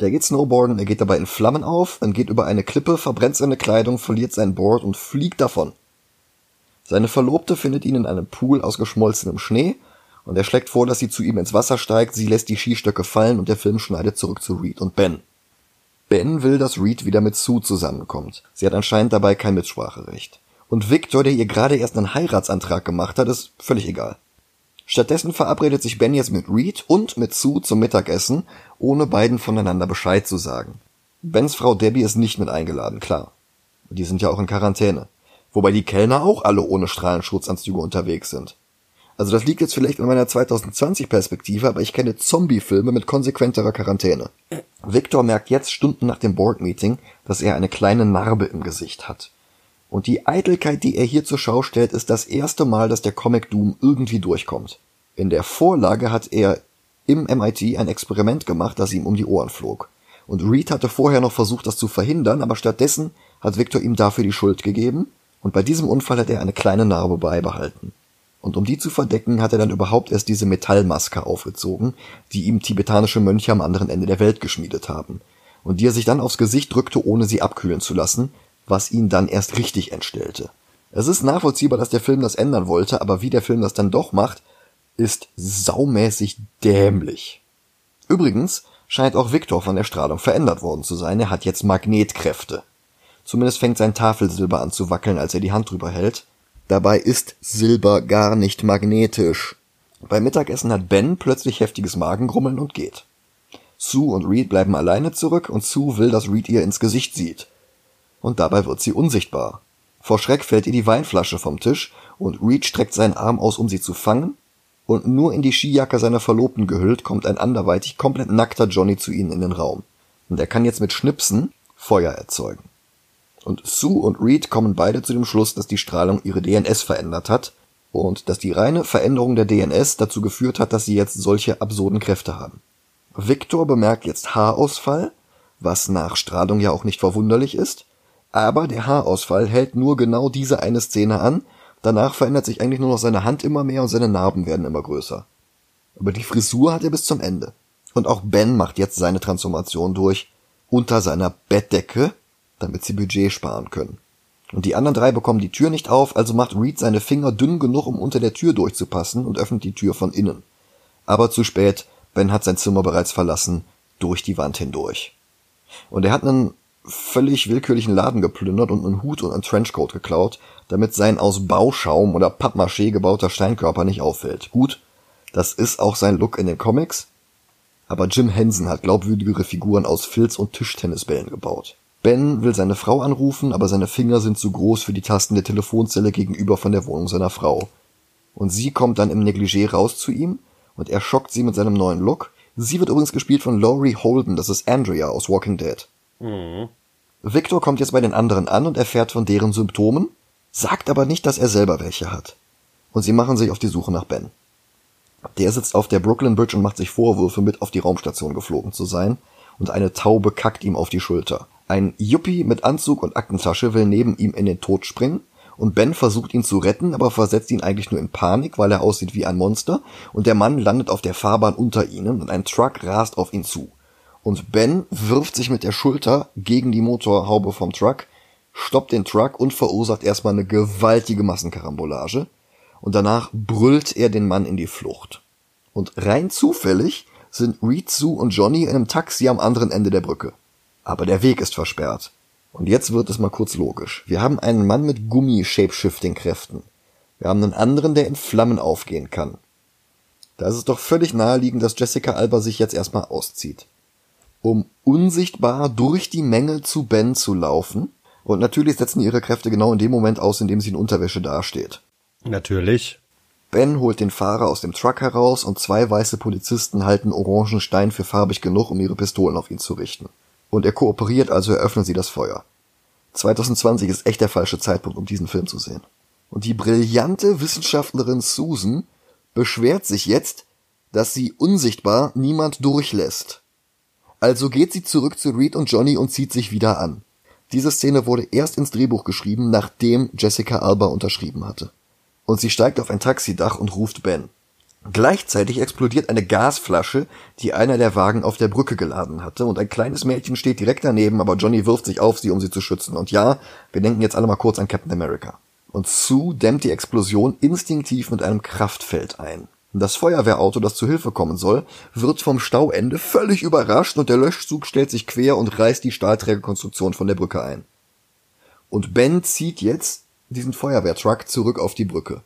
Der geht Snowboarden, er geht dabei in Flammen auf, dann geht über eine Klippe, verbrennt seine Kleidung, verliert sein Board und fliegt davon. Seine Verlobte findet ihn in einem Pool aus geschmolzenem Schnee und er schlägt vor, dass sie zu ihm ins Wasser steigt, sie lässt die Skistöcke fallen und der Film schneidet zurück zu Reed und Ben. Ben will, dass Reed wieder mit Sue zusammenkommt. Sie hat anscheinend dabei kein Mitspracherecht. Und Victor, der ihr gerade erst einen Heiratsantrag gemacht hat, ist völlig egal. Stattdessen verabredet sich Ben jetzt mit Reed und mit Sue zum Mittagessen, ohne beiden voneinander Bescheid zu sagen. Bens Frau Debbie ist nicht mit eingeladen, klar. Die sind ja auch in Quarantäne. Wobei die Kellner auch alle ohne Strahlenschutzanzüge unterwegs sind. Also das liegt jetzt vielleicht in meiner 2020-Perspektive, aber ich kenne Zombie-Filme mit konsequenterer Quarantäne. Victor merkt jetzt Stunden nach dem Board-Meeting, dass er eine kleine Narbe im Gesicht hat. Und die Eitelkeit, die er hier zur Schau stellt, ist das erste Mal, dass der Comic Doom irgendwie durchkommt. In der Vorlage hat er im MIT ein Experiment gemacht, das ihm um die Ohren flog. Und Reed hatte vorher noch versucht, das zu verhindern, aber stattdessen hat Victor ihm dafür die Schuld gegeben, und bei diesem Unfall hat er eine kleine Narbe beibehalten. Und um die zu verdecken, hat er dann überhaupt erst diese Metallmaske aufgezogen, die ihm tibetanische Mönche am anderen Ende der Welt geschmiedet haben, und die er sich dann aufs Gesicht drückte, ohne sie abkühlen zu lassen, was ihn dann erst richtig entstellte. Es ist nachvollziehbar, dass der Film das ändern wollte, aber wie der Film das dann doch macht, ist saumäßig dämlich. Übrigens scheint auch Victor von der Strahlung verändert worden zu sein, er hat jetzt Magnetkräfte. Zumindest fängt sein Tafelsilber an zu wackeln, als er die Hand drüber hält. Dabei ist Silber gar nicht magnetisch. Beim Mittagessen hat Ben plötzlich heftiges Magengrummeln und geht. Sue und Reed bleiben alleine zurück und Sue will, dass Reed ihr ins Gesicht sieht. Und dabei wird sie unsichtbar. Vor Schreck fällt ihr die Weinflasche vom Tisch und Reed streckt seinen Arm aus, um sie zu fangen. Und nur in die Skijacke seiner Verlobten gehüllt, kommt ein anderweitig komplett nackter Johnny zu ihnen in den Raum. Und er kann jetzt mit Schnipsen Feuer erzeugen. Und Sue und Reed kommen beide zu dem Schluss, dass die Strahlung ihre DNS verändert hat und dass die reine Veränderung der DNS dazu geführt hat, dass sie jetzt solche absurden Kräfte haben. Victor bemerkt jetzt Haarausfall, was nach Strahlung ja auch nicht verwunderlich ist, aber der Haarausfall hält nur genau diese eine Szene an, danach verändert sich eigentlich nur noch seine Hand immer mehr und seine Narben werden immer größer. Aber die Frisur hat er bis zum Ende. Und auch Ben macht jetzt seine Transformation durch, unter seiner Bettdecke, damit sie Budget sparen können. Und die anderen drei bekommen die Tür nicht auf, also macht Reed seine Finger dünn genug, um unter der Tür durchzupassen und öffnet die Tür von innen. Aber zu spät, Ben hat sein Zimmer bereits verlassen, durch die Wand hindurch. Und er hat einen völlig willkürlichen Laden geplündert und einen Hut und einen Trenchcoat geklaut, damit sein aus Bauschaum oder Pappmaché gebauter Steinkörper nicht auffällt. Gut, das ist auch sein Look in den Comics, aber Jim Henson hat glaubwürdigere Figuren aus Filz und Tischtennisbällen gebaut. Ben will seine Frau anrufen, aber seine Finger sind zu groß für die Tasten der Telefonzelle gegenüber von der Wohnung seiner Frau. Und sie kommt dann im Negligé raus zu ihm und er schockt sie mit seinem neuen Look. Sie wird übrigens gespielt von Laurie Holden, das ist Andrea aus Walking Dead. Mhm. Victor kommt jetzt bei den anderen an und erfährt von deren Symptomen, sagt aber nicht, dass er selber welche hat. Und sie machen sich auf die Suche nach Ben. Der sitzt auf der Brooklyn Bridge und macht sich Vorwürfe, mit auf die Raumstation geflogen zu sein, und eine Taube kackt ihm auf die Schulter. Ein Yuppie mit Anzug und Aktentasche will neben ihm in den Tod springen, und Ben versucht ihn zu retten, aber versetzt ihn eigentlich nur in Panik, weil er aussieht wie ein Monster, und der Mann landet auf der Fahrbahn unter ihnen und ein Truck rast auf ihn zu. Und Ben wirft sich mit der Schulter gegen die Motorhaube vom Truck, stoppt den Truck und verursacht erstmal eine gewaltige Massenkarambolage, und danach brüllt er den Mann in die Flucht. Und rein zufällig sind Reed, Sue und Johnny in einem Taxi am anderen Ende der Brücke. Aber der Weg ist versperrt. Und jetzt wird es mal kurz logisch. Wir haben einen Mann mit Gummi-Shapeshifting-Kräften. Wir haben einen anderen, der in Flammen aufgehen kann. Da ist es doch völlig naheliegend, dass Jessica Alba sich jetzt erstmal auszieht. Um unsichtbar durch die Menge zu Ben zu laufen. Und natürlich setzen ihre Kräfte genau in dem Moment aus, in dem sie in Unterwäsche dasteht. Natürlich. Ben holt den Fahrer aus dem Truck heraus und zwei weiße Polizisten halten orangen Stein für farbig genug, um ihre Pistolen auf ihn zu richten. Und er kooperiert, also eröffnen sie das Feuer. 2020 ist echt der falsche Zeitpunkt, um diesen Film zu sehen. Und die brillante Wissenschaftlerin Susan beschwert sich jetzt, dass sie unsichtbar niemand durchlässt. Also geht sie zurück zu Reed und Johnny und zieht sich wieder an. Diese Szene wurde erst ins Drehbuch geschrieben, nachdem Jessica Alba unterschrieben hatte und sie steigt auf ein Taxidach und ruft Ben. Gleichzeitig explodiert eine Gasflasche, die einer der Wagen auf der Brücke geladen hatte, und ein kleines Mädchen steht direkt daneben, aber Johnny wirft sich auf sie, um sie zu schützen. Und ja, wir denken jetzt alle mal kurz an Captain America. Und Sue dämmt die Explosion instinktiv mit einem Kraftfeld ein. Das Feuerwehrauto, das zu Hilfe kommen soll, wird vom Stauende völlig überrascht und der Löschzug stellt sich quer und reißt die Stahlträgerkonstruktion von der Brücke ein. Und Ben zieht jetzt diesen Feuerwehrtruck zurück auf die Brücke.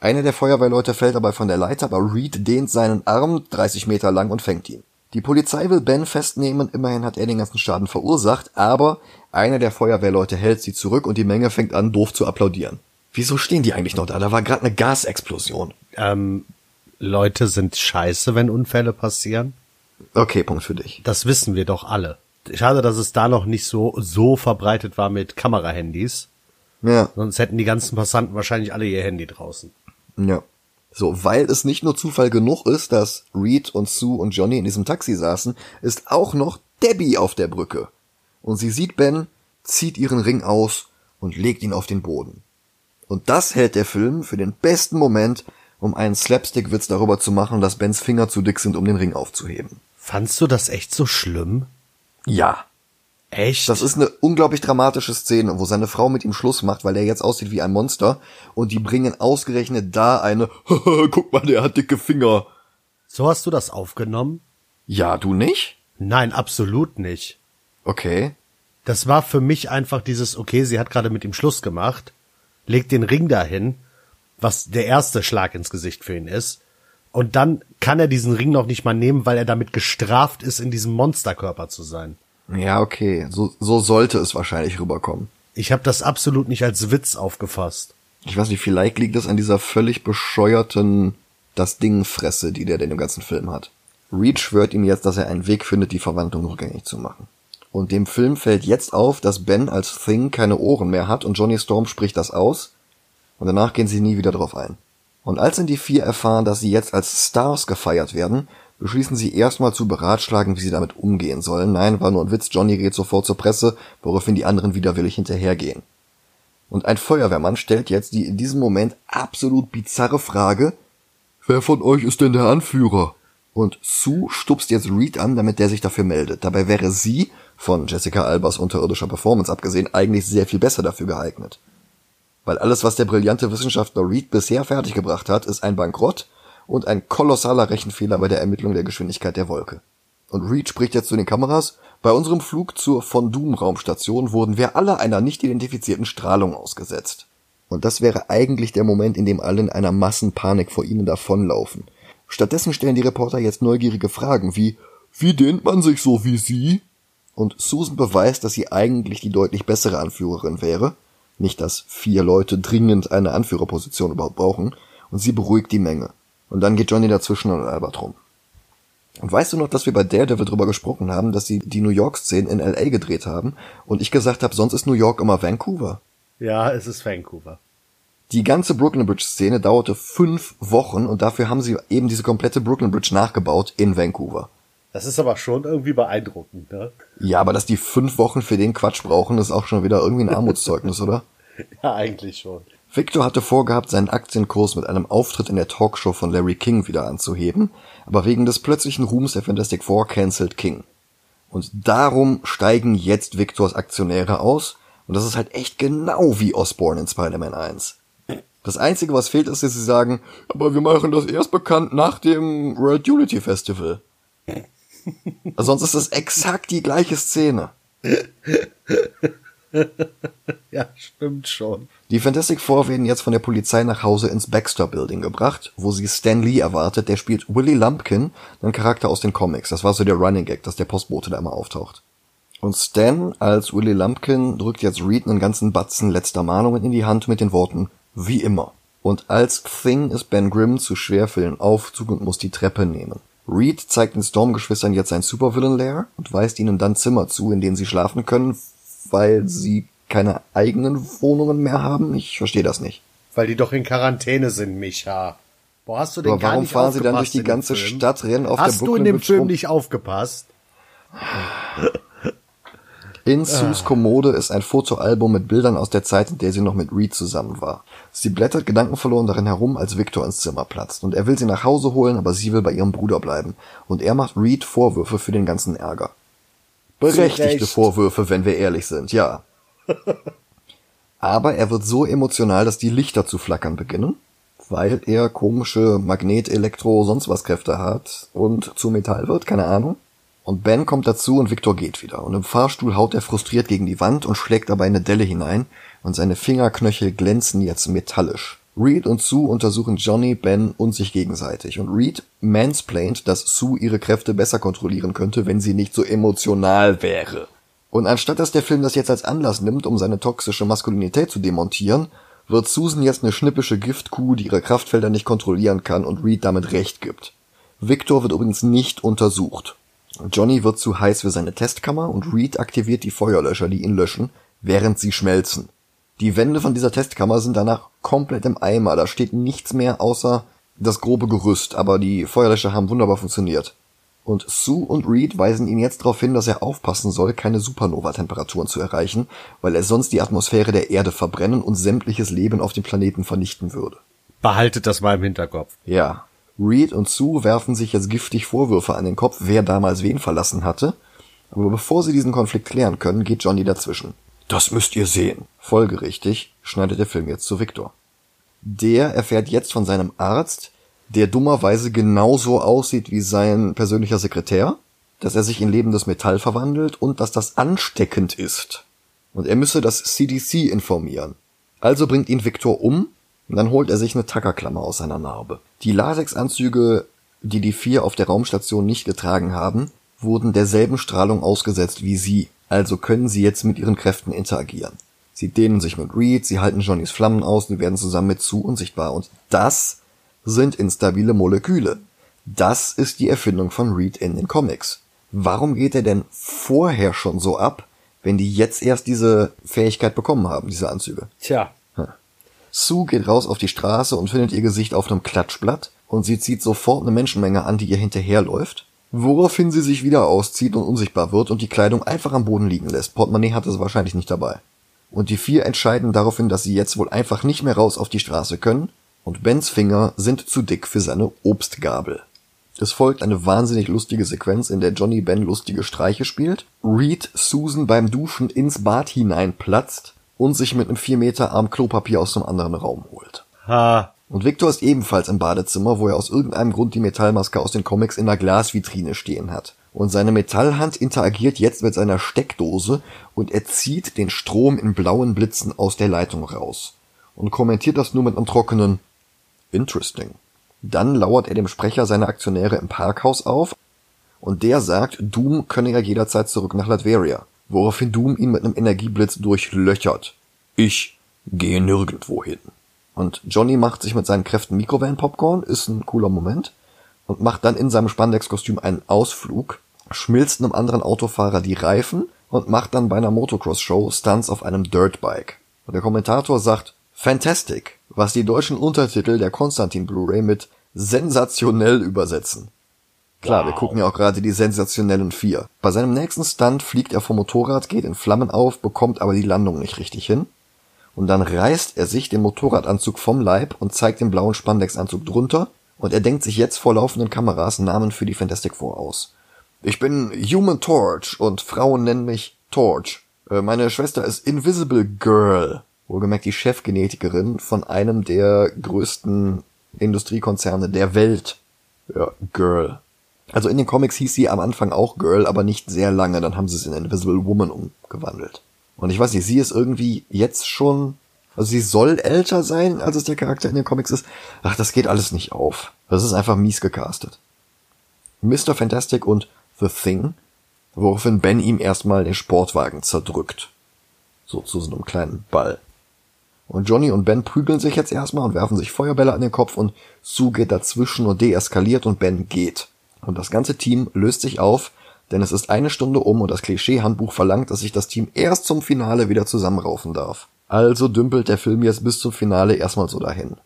Einer der Feuerwehrleute fällt dabei von der Leiter, aber Reed dehnt seinen Arm 30 Meter lang und fängt ihn. Die Polizei will Ben festnehmen, immerhin hat er den ganzen Schaden verursacht, aber einer der Feuerwehrleute hält sie zurück und die Menge fängt an, doof zu applaudieren. Wieso stehen die eigentlich noch da? Da war gerade eine Gasexplosion. Ähm, Leute sind scheiße, wenn Unfälle passieren. Okay, Punkt für dich. Das wissen wir doch alle. Schade, dass es da noch nicht so, so verbreitet war mit Kamerahandys. Ja. Sonst hätten die ganzen Passanten wahrscheinlich alle ihr Handy draußen. Ja. So, weil es nicht nur Zufall genug ist, dass Reed und Sue und Johnny in diesem Taxi saßen, ist auch noch Debbie auf der Brücke. Und sie sieht Ben, zieht ihren Ring aus und legt ihn auf den Boden. Und das hält der Film für den besten Moment, um einen Slapstick-Witz darüber zu machen, dass Bens Finger zu dick sind, um den Ring aufzuheben. Fandst du das echt so schlimm? Ja. Echt? Das ist eine unglaublich dramatische Szene, wo seine Frau mit ihm Schluss macht, weil er jetzt aussieht wie ein Monster und die bringen ausgerechnet da eine Guck mal, der hat dicke Finger. So hast du das aufgenommen? Ja, du nicht? Nein, absolut nicht. Okay. Das war für mich einfach dieses okay, sie hat gerade mit ihm Schluss gemacht, legt den Ring dahin, was der erste Schlag ins Gesicht für ihn ist. Und dann kann er diesen Ring noch nicht mal nehmen, weil er damit gestraft ist, in diesem Monsterkörper zu sein. Ja, okay. So, so sollte es wahrscheinlich rüberkommen. Ich habe das absolut nicht als Witz aufgefasst. Ich weiß nicht, vielleicht liegt es an dieser völlig bescheuerten das Ding Fresse, die der in dem ganzen Film hat. Reed schwört ihm jetzt, dass er einen Weg findet, die Verwandlung rückgängig zu machen. Und dem Film fällt jetzt auf, dass Ben als Thing keine Ohren mehr hat und Johnny Storm spricht das aus. Und danach gehen sie nie wieder drauf ein. Und als dann die vier erfahren, dass sie jetzt als Stars gefeiert werden, beschließen sie erstmal zu beratschlagen, wie sie damit umgehen sollen. Nein, war nur ein Witz, Johnny geht sofort zur Presse, woraufhin die anderen widerwillig hinterhergehen. Und ein Feuerwehrmann stellt jetzt die in diesem Moment absolut bizarre Frage, wer von euch ist denn der Anführer? Und Sue stupst jetzt Reed an, damit der sich dafür meldet. Dabei wäre sie von Jessica Albers unterirdischer Performance abgesehen, eigentlich sehr viel besser dafür geeignet. Weil alles, was der brillante Wissenschaftler Reed bisher fertiggebracht hat, ist ein Bankrott und ein kolossaler Rechenfehler bei der Ermittlung der Geschwindigkeit der Wolke. Und Reed spricht jetzt zu den Kameras, bei unserem Flug zur Von Doom Raumstation wurden wir alle einer nicht identifizierten Strahlung ausgesetzt. Und das wäre eigentlich der Moment, in dem alle in einer Massenpanik vor ihnen davonlaufen. Stattdessen stellen die Reporter jetzt neugierige Fragen wie, wie dehnt man sich so wie Sie? Und Susan beweist, dass sie eigentlich die deutlich bessere Anführerin wäre. Nicht, dass vier Leute dringend eine Anführerposition überhaupt brauchen. Und sie beruhigt die Menge. Und dann geht Johnny dazwischen und Albert rum. Und weißt du noch, dass wir bei Daredevil drüber gesprochen haben, dass sie die New York-Szenen in L.A. gedreht haben und ich gesagt habe, sonst ist New York immer Vancouver? Ja, es ist Vancouver. Die ganze Brooklyn Bridge-Szene dauerte fünf Wochen und dafür haben sie eben diese komplette Brooklyn Bridge nachgebaut in Vancouver. Das ist aber schon irgendwie beeindruckend, ne? Ja, aber dass die fünf Wochen für den Quatsch brauchen, ist auch schon wieder irgendwie ein Armutszeugnis, oder? Ja, eigentlich schon. Victor hatte vorgehabt, seinen Aktienkurs mit einem Auftritt in der Talkshow von Larry King wieder anzuheben, aber wegen des plötzlichen Ruhms der Fantastic Four cancelt King. Und darum steigen jetzt Victors Aktionäre aus, und das ist halt echt genau wie Osborn in Spider-Man 1. Das Einzige, was fehlt, ist, dass sie sagen, aber wir machen das erst bekannt nach dem World Unity Festival. Sonst ist das exakt die gleiche Szene. ja, stimmt schon. Die Fantastic Four werden jetzt von der Polizei nach Hause ins Baxter Building gebracht, wo sie Stan Lee erwartet. Der spielt Willy Lumpkin, einen Charakter aus den Comics. Das war so der Running Gag, dass der Postbote da immer auftaucht. Und Stan als Willy Lumpkin drückt jetzt Reed einen ganzen Batzen letzter Mahnungen in die Hand mit den Worten wie immer. Und als Thing ist Ben Grimm zu schwer für den Aufzug und muss die Treppe nehmen. Reed zeigt den Storm-Geschwistern jetzt sein Supervillain-Lair und weist ihnen dann Zimmer zu, in denen sie schlafen können, weil sie keine eigenen Wohnungen mehr haben. Ich verstehe das nicht. Weil die doch in Quarantäne sind, Micha. Boah, hast du den Aber gar warum nicht fahren sie dann durch die ganze? Stadt, rennen auf Hast der du in dem Film rum? nicht aufgepasst? In Sues Kommode ist ein Fotoalbum mit Bildern aus der Zeit, in der sie noch mit Reed zusammen war. Sie blättert gedankenverloren darin herum, als Victor ins Zimmer platzt. Und er will sie nach Hause holen, aber sie will bei ihrem Bruder bleiben. Und er macht Reed Vorwürfe für den ganzen Ärger. Berechtigte Recht. Vorwürfe, wenn wir ehrlich sind, ja. Aber er wird so emotional, dass die Lichter zu flackern beginnen, weil er komische Magnet, Elektro, sonst was Kräfte hat und zu Metall wird, keine Ahnung. Und Ben kommt dazu und Victor geht wieder. Und im Fahrstuhl haut er frustriert gegen die Wand und schlägt dabei eine Delle hinein und seine Fingerknöchel glänzen jetzt metallisch. Reed und Sue untersuchen Johnny, Ben und sich gegenseitig. Und Reed mansplaint, dass Sue ihre Kräfte besser kontrollieren könnte, wenn sie nicht so emotional wäre. Und anstatt dass der Film das jetzt als Anlass nimmt, um seine toxische Maskulinität zu demontieren, wird Susan jetzt eine schnippische Giftkuh, die ihre Kraftfelder nicht kontrollieren kann und Reed damit recht gibt. Victor wird übrigens nicht untersucht. Johnny wird zu heiß für seine Testkammer und Reed aktiviert die Feuerlöscher, die ihn löschen, während sie schmelzen. Die Wände von dieser Testkammer sind danach komplett im Eimer, da steht nichts mehr außer das grobe Gerüst, aber die Feuerlöscher haben wunderbar funktioniert. Und Sue und Reed weisen ihn jetzt darauf hin, dass er aufpassen soll, keine Supernova-Temperaturen zu erreichen, weil er sonst die Atmosphäre der Erde verbrennen und sämtliches Leben auf dem Planeten vernichten würde. Behaltet das mal im Hinterkopf. Ja. Reed und Sue werfen sich jetzt giftig Vorwürfe an den Kopf, wer damals wen verlassen hatte. Aber bevor sie diesen Konflikt klären können, geht Johnny dazwischen. Das müsst ihr sehen. Folgerichtig schneidet der Film jetzt zu Victor. Der erfährt jetzt von seinem Arzt, der dummerweise genauso aussieht wie sein persönlicher Sekretär, dass er sich in lebendes Metall verwandelt und dass das ansteckend ist. Und er müsse das CDC informieren. Also bringt ihn Victor um und dann holt er sich eine Tackerklammer aus seiner Narbe. Die Latexanzüge, die die vier auf der Raumstation nicht getragen haben, wurden derselben Strahlung ausgesetzt wie sie, also können sie jetzt mit ihren Kräften interagieren. Sie dehnen sich mit Reed, sie halten Johnnys Flammen aus, die werden zusammen mit Sue unsichtbar und das sind instabile Moleküle. Das ist die Erfindung von Reed in den Comics. Warum geht er denn vorher schon so ab, wenn die jetzt erst diese Fähigkeit bekommen haben, diese Anzüge? Tja. Sue geht raus auf die Straße und findet ihr Gesicht auf einem Klatschblatt und sie zieht sofort eine Menschenmenge an, die ihr hinterherläuft, woraufhin sie sich wieder auszieht und unsichtbar wird und die Kleidung einfach am Boden liegen lässt. Portemonnaie hatte sie wahrscheinlich nicht dabei. Und die vier entscheiden daraufhin, dass sie jetzt wohl einfach nicht mehr raus auf die Straße können und Bens Finger sind zu dick für seine Obstgabel. Es folgt eine wahnsinnig lustige Sequenz, in der Johnny Ben lustige Streiche spielt, Reed Susan beim Duschen ins Bad hineinplatzt und sich mit einem 4 Meter Arm Klopapier aus einem anderen Raum holt. Ha. Und Victor ist ebenfalls im Badezimmer, wo er aus irgendeinem Grund die Metallmaske aus den Comics in der Glasvitrine stehen hat. Und seine Metallhand interagiert jetzt mit seiner Steckdose und er zieht den Strom in blauen Blitzen aus der Leitung raus. Und kommentiert das nur mit einem trockenen Interesting. Dann lauert er dem Sprecher seiner Aktionäre im Parkhaus auf und der sagt, Doom könne ja jederzeit zurück nach Latveria, woraufhin Doom ihn mit einem Energieblitz durchlöchert. Ich gehe nirgendwo hin. Und Johnny macht sich mit seinen Kräften Mikrowellen-Popcorn, ist ein cooler Moment, und macht dann in seinem Spandex-Kostüm einen Ausflug, schmilzt einem anderen Autofahrer die Reifen und macht dann bei einer Motocross-Show Stunts auf einem Dirtbike. Und der Kommentator sagt, Fantastic, was die deutschen Untertitel der Konstantin Blu-ray mit sensationell übersetzen. Klar, wir gucken ja auch gerade die sensationellen vier. Bei seinem nächsten Stunt fliegt er vom Motorrad, geht in Flammen auf, bekommt aber die Landung nicht richtig hin. Und dann reißt er sich den Motorradanzug vom Leib und zeigt den blauen Spandexanzug drunter. Und er denkt sich jetzt vor laufenden Kameras Namen für die Fantastic Four aus. Ich bin Human Torch und Frauen nennen mich Torch. Äh, meine Schwester ist Invisible Girl. Wohlgemerkt die Chefgenetikerin von einem der größten Industriekonzerne der Welt. Ja, Girl. Also in den Comics hieß sie am Anfang auch Girl, aber nicht sehr lange. Dann haben sie es in Invisible Woman umgewandelt. Und ich weiß nicht, sie ist irgendwie jetzt schon, also sie soll älter sein, als es der Charakter in den Comics ist. Ach, das geht alles nicht auf. Das ist einfach mies gecastet. Mr. Fantastic und The Thing, woraufhin Ben ihm erstmal den Sportwagen zerdrückt. So zu so einem kleinen Ball. Und Johnny und Ben prügeln sich jetzt erstmal und werfen sich Feuerbälle an den Kopf und Sue geht dazwischen und deeskaliert und Ben geht. Und das ganze Team löst sich auf, denn es ist eine Stunde um und das Klischee-Handbuch verlangt, dass sich das Team erst zum Finale wieder zusammenraufen darf. Also dümpelt der Film jetzt bis zum Finale erstmal so dahin.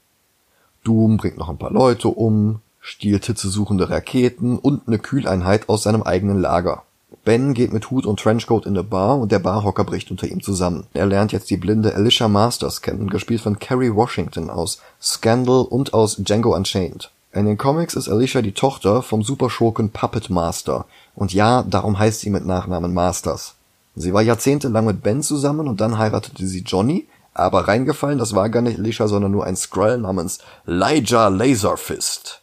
Doom bringt noch ein paar Leute um, stiehlt hitzesuchende Raketen und eine Kühleinheit aus seinem eigenen Lager. Ben geht mit Hut und Trenchcoat in eine Bar und der Barhocker bricht unter ihm zusammen. Er lernt jetzt die blinde Alicia Masters kennen, gespielt von Kerry Washington aus Scandal und aus Django Unchained. In den Comics ist Alicia die Tochter vom Superschurken Puppet Master. Und ja, darum heißt sie mit Nachnamen Masters. Sie war jahrzehntelang mit Ben zusammen und dann heiratete sie Johnny, aber reingefallen, das war gar nicht Alicia, sondern nur ein Skrull namens Elijah Laserfist.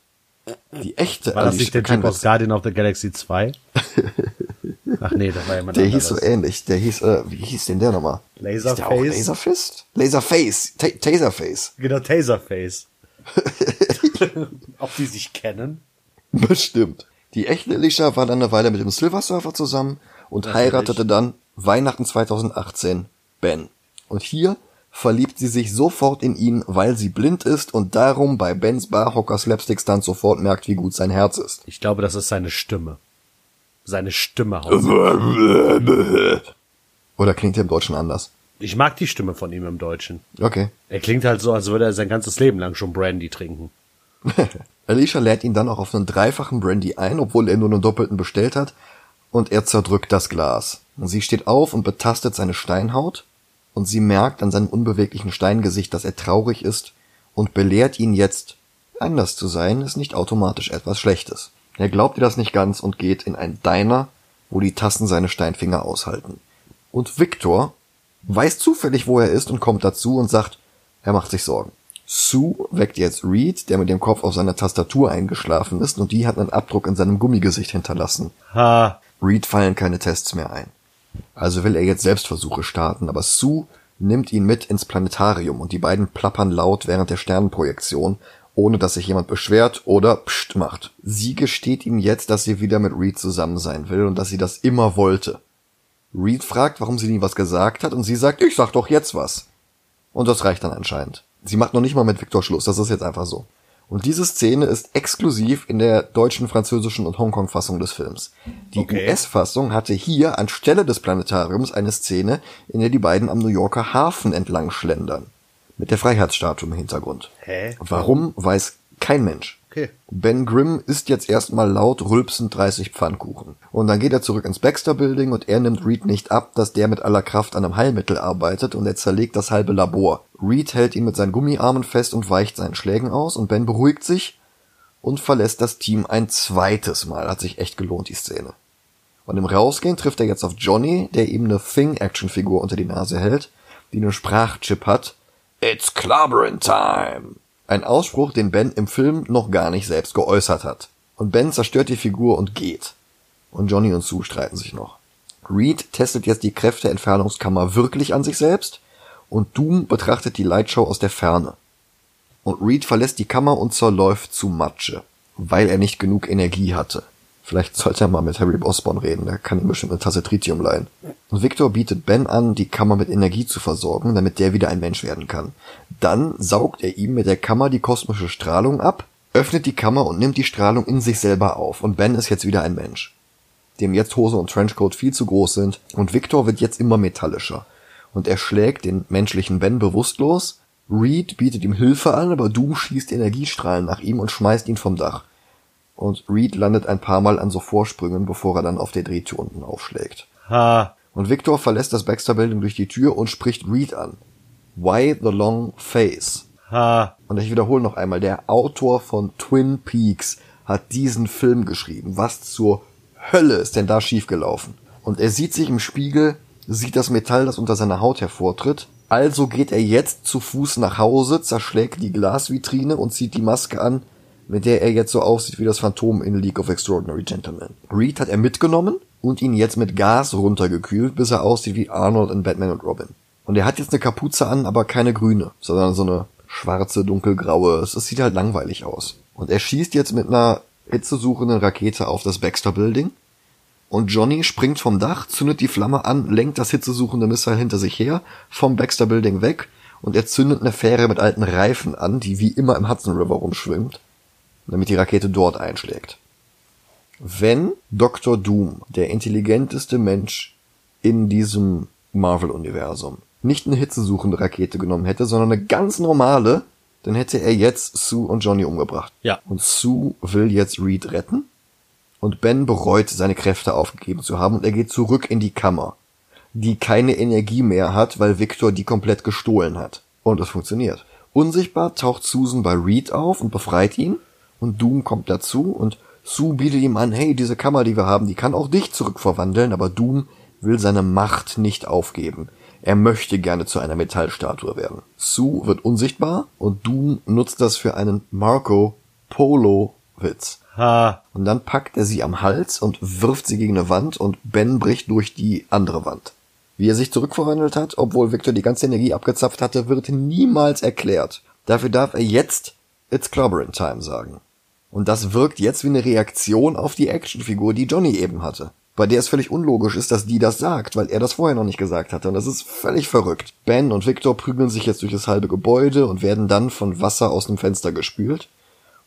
Die echte War das Alicia, nicht der Typ aus. Guardian of the Galaxy 2? Ach nee, das war jemand Der anderes. hieß so ähnlich. Der hieß, äh, wie hieß denn der nochmal? Laserface? Ist der auch Laserfist? Laserface. Ta Taserface. Genau, Taserface. Ob die sich kennen? Bestimmt. Die echte Alicia war dann eine Weile mit dem Silver Surfer zusammen und Natürlich. heiratete dann Weihnachten 2018 Ben. Und hier verliebt sie sich sofort in ihn, weil sie blind ist und darum bei Bens Barhocker Slapstick Stunt sofort merkt, wie gut sein Herz ist. Ich glaube, das ist seine Stimme. Seine Stimme. Oder klingt er im Deutschen anders? Ich mag die Stimme von ihm im Deutschen. Okay. Er klingt halt so, als würde er sein ganzes Leben lang schon Brandy trinken. Alicia lädt ihn dann auch auf einen dreifachen Brandy ein, obwohl er nur einen doppelten bestellt hat, und er zerdrückt das Glas. Und sie steht auf und betastet seine Steinhaut, und sie merkt an seinem unbeweglichen Steingesicht, dass er traurig ist, und belehrt ihn jetzt, anders zu sein ist nicht automatisch etwas Schlechtes. Er glaubt ihr das nicht ganz und geht in ein Diner, wo die Tassen seine Steinfinger aushalten. Und Victor weiß zufällig, wo er ist und kommt dazu und sagt, er macht sich Sorgen. Sue weckt jetzt Reed, der mit dem Kopf auf seiner Tastatur eingeschlafen ist und die hat einen Abdruck in seinem Gummigesicht hinterlassen. Ha. Reed fallen keine Tests mehr ein. Also will er jetzt Selbstversuche starten, aber Sue nimmt ihn mit ins Planetarium und die beiden plappern laut während der Sternenprojektion, ohne dass sich jemand beschwert oder pst macht. Sie gesteht ihm jetzt, dass sie wieder mit Reed zusammen sein will und dass sie das immer wollte. Reed fragt, warum sie nie was gesagt hat und sie sagt, ich sag doch jetzt was. Und das reicht dann anscheinend. Sie macht noch nicht mal mit Victor Schluss, das ist jetzt einfach so. Und diese Szene ist exklusiv in der deutschen, französischen und Hongkong-Fassung des Films. Die Okay. US-Fassung hatte hier anstelle des Planetariums eine Szene, in der die beiden am New Yorker Hafen entlang schlendern. Mit der Freiheitsstatue im Hintergrund. Hä? Warum, weiß kein Mensch. Ben Grimm isst jetzt erstmal laut rülpsend 30 Pfannkuchen. Und dann geht er zurück ins Baxter Building und er nimmt Reed nicht ab, dass der mit aller Kraft an einem Heilmittel arbeitet und er zerlegt das halbe Labor. Reed hält ihn mit seinen Gummiarmen fest und weicht seinen Schlägen aus und Ben beruhigt sich und verlässt das Team ein zweites Mal. Hat sich echt gelohnt, die Szene. Und im Rausgehen trifft er jetzt auf Johnny, der ihm eine Thing-Action-Figur unter die Nase hält, die einen Sprachchip hat. It's clobbering time! Ein Ausspruch, den Ben im Film noch gar nicht selbst geäußert hat. Und Ben zerstört die Figur und geht. Und Johnny und Sue streiten sich noch. Reed testet jetzt die Kräfteentfernungskammer wirklich an sich selbst und Doom betrachtet die Lightshow aus der Ferne. Und Reed verlässt die Kammer und zerläuft zu Matsche, weil er nicht genug Energie hatte. Vielleicht sollte er mal mit Harry Osborn reden, der kann ihm bestimmt eine Tasse Tritium leihen. Und Victor bietet Ben an, die Kammer mit Energie zu versorgen, damit der wieder ein Mensch werden kann. Dann saugt er ihm mit der Kammer die kosmische Strahlung ab, öffnet die Kammer und nimmt die Strahlung in sich selber auf. Und Ben ist jetzt wieder ein Mensch. Dem jetzt Hose und Trenchcoat viel zu groß sind. Und Victor wird jetzt immer metallischer. Und er schlägt den menschlichen Ben bewusstlos. Reed bietet ihm Hilfe an, aber Doom schießt Energiestrahlen nach ihm und schmeißt ihn vom Dach und Reed landet ein paar Mal an so Vorsprüngen, bevor er dann auf der Drehtür unten aufschlägt. Ha. Und Victor verlässt das Baxter Building durch die Tür und spricht Reed an. Why the long face? Ha. Und ich wiederhole noch einmal, der Autor von Twin Peaks hat diesen Film geschrieben. Was zur Hölle ist denn da schiefgelaufen? Und er sieht sich im Spiegel, sieht das Metall, das unter seiner Haut hervortritt. Also geht er jetzt zu Fuß nach Hause, zerschlägt die Glasvitrine und zieht die Maske an, mit der er jetzt so aussieht wie das Phantom in League of Extraordinary Gentlemen. Reed hat er mitgenommen und ihn jetzt mit Gas runtergekühlt, bis er aussieht wie Arnold in Batman und Robin. Und er hat jetzt eine Kapuze an, aber keine grüne, sondern so eine schwarze, dunkelgraue. Es sieht halt langweilig aus. Und er schießt jetzt mit einer hitzesuchenden Rakete auf das Baxter Building. Und Johnny springt vom Dach, zündet die Flamme an, lenkt das hitzesuchende Missile hinter sich her, vom Baxter Building weg und er zündet eine Fähre mit alten Reifen an, die wie immer im Hudson River rumschwimmt damit die Rakete dort einschlägt. Wenn Dr. Doom, der intelligenteste Mensch in diesem Marvel-Universum, nicht eine hitzesuchende Rakete genommen hätte, sondern eine ganz normale, dann hätte er jetzt Sue und Johnny umgebracht. Ja. Und Sue will jetzt Reed retten und Ben bereut, seine Kräfte aufgegeben zu haben und er geht zurück in die Kammer, die keine Energie mehr hat, weil Victor die komplett gestohlen hat. Und es funktioniert. Unsichtbar taucht Susan bei Reed auf und befreit ihn und Doom kommt dazu und Sue bietet ihm an, hey, diese Kammer, die wir haben, die kann auch dich zurückverwandeln, aber Doom will seine Macht nicht aufgeben. Er möchte gerne zu einer Metallstatue werden. Sue wird unsichtbar und Doom nutzt das für einen Marco Polo Witz. Ha. Und dann packt er sie am Hals und wirft sie gegen eine Wand und Ben bricht durch die andere Wand. Wie er sich zurückverwandelt hat, obwohl Victor die ganze Energie abgezapft hatte, wird niemals erklärt. Dafür darf er jetzt It's Clobbering Time sagen. Und das wirkt jetzt wie eine Reaktion auf die Actionfigur, die Johnny eben hatte. Bei der es völlig unlogisch ist, dass die das sagt, weil er das vorher noch nicht gesagt hatte. Und das ist völlig verrückt. Ben und Victor prügeln sich jetzt durch das halbe Gebäude und werden dann von Wasser aus dem Fenster gespült.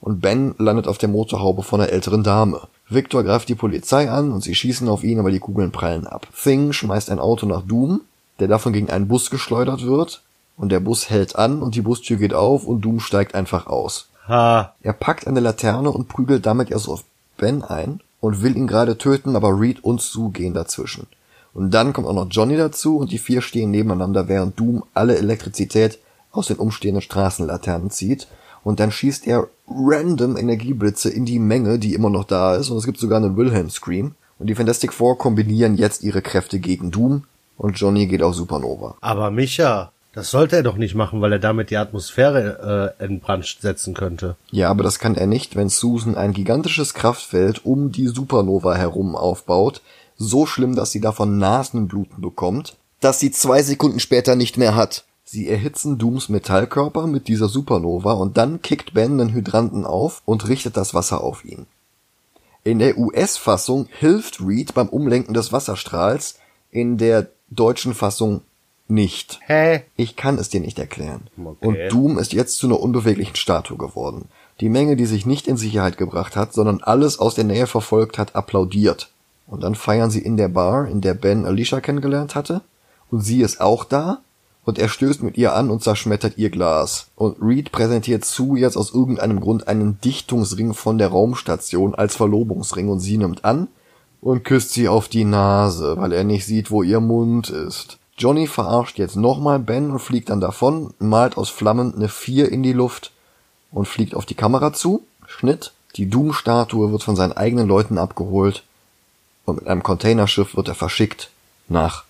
Und Ben landet auf der Motorhaube von einer älteren Dame. Victor greift die Polizei an und sie schießen auf ihn, aber die Kugeln prallen ab. Thing schmeißt ein Auto nach Doom, der davon gegen einen Bus geschleudert wird. Und der Bus hält an und die Bustür geht auf und Doom steigt einfach aus. Ha. Er packt eine Laterne und prügelt damit erst auf Ben ein und will ihn gerade töten, aber Reed und Sue gehen dazwischen. Und dann kommt auch noch Johnny dazu und die vier stehen nebeneinander, während Doom alle Elektrizität aus den umstehenden Straßenlaternen zieht. Und dann schießt er random Energieblitze in die Menge, die immer noch da ist. Und es gibt sogar einen Wilhelm Scream. Und die Fantastic Four kombinieren jetzt ihre Kräfte gegen Doom. Und Johnny geht auf Supernova. Aber Micha, das sollte er doch nicht machen, weil er damit die Atmosphäre äh, in Brand setzen könnte. Ja, aber das kann er nicht, wenn Susan ein gigantisches Kraftfeld um die Supernova herum aufbaut, so schlimm, dass sie davon Nasenbluten bekommt, dass sie zwei Sekunden später nicht mehr hat. Sie erhitzen Dooms Metallkörper mit dieser Supernova und dann kickt Ben den Hydranten auf und richtet das Wasser auf ihn. In der US-Fassung hilft Reed beim Umlenken des Wasserstrahls, in der deutschen Fassung nicht. Hä? Ich kann es dir nicht erklären. Okay. Und Doom ist jetzt zu einer unbeweglichen Statue geworden. Die Menge, die sich nicht in Sicherheit gebracht hat, sondern alles aus der Nähe verfolgt hat, applaudiert. Und dann feiern sie in der Bar, in der Ben Alicia kennengelernt hatte. Und sie ist auch da. Und er stößt mit ihr an und zerschmettert ihr Glas. Und Reed präsentiert Sue jetzt aus irgendeinem Grund einen Dichtungsring von der Raumstation als Verlobungsring und sie nimmt an und küsst sie auf die Nase, weil er nicht sieht, wo ihr Mund ist. Johnny verarscht jetzt nochmal Ben und fliegt dann davon, malt aus Flammen eine 4 in die Luft und fliegt auf die Kamera zu. Schnitt. Die Doom-Statue wird von seinen eigenen Leuten abgeholt und mit einem Containerschiff wird er verschickt nach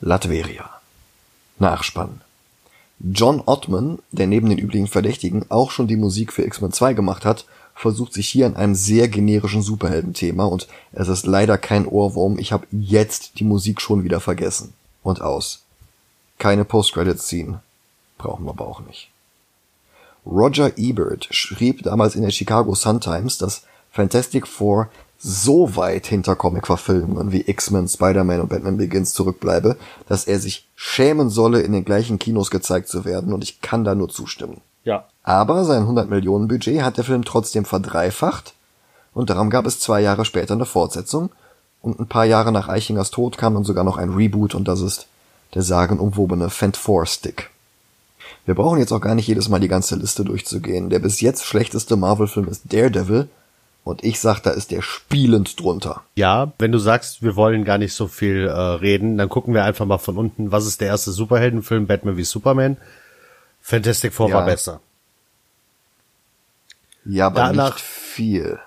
Latveria. Nachspann. John Ottman, der neben den üblichen Verdächtigen auch schon die Musik für X-Men 2 gemacht hat, versucht sich hier an einem sehr generischen Superhelden-Thema und es ist leider kein Ohrwurm, ich habe jetzt die Musik schon wieder vergessen. Und aus. Keine Post-Credit-Scene. Brauchen wir aber auch nicht. Roger Ebert schrieb damals in der Chicago Sun-Times, dass Fantastic Four so weit hinter Comic-Verfilmungen wie X-Men, Spider-Man und Batman Begins zurückbleibe, dass er sich schämen solle, in den gleichen Kinos gezeigt zu werden, und ich kann da nur zustimmen. Ja. Aber sein 100 Millionen Budget hat der Film trotzdem verdreifacht und darum gab es zwei Jahre später eine Fortsetzung und ein paar Jahre nach Eichingers Tod kam dann sogar noch ein Reboot und das ist der sagenumwobene Fant 4 Stick. Wir brauchen jetzt auch gar nicht jedes Mal die ganze Liste durchzugehen. Der bis jetzt schlechteste Marvel-Film ist Daredevil und ich sag, da ist der spielend drunter. Ja, wenn du sagst, wir wollen gar nicht so viel äh, reden, dann gucken wir einfach mal von unten. Was ist der erste Superheldenfilm? Batman wie Superman. Fantastic Four Ja. war besser. Ja, aber Danach- nicht viel.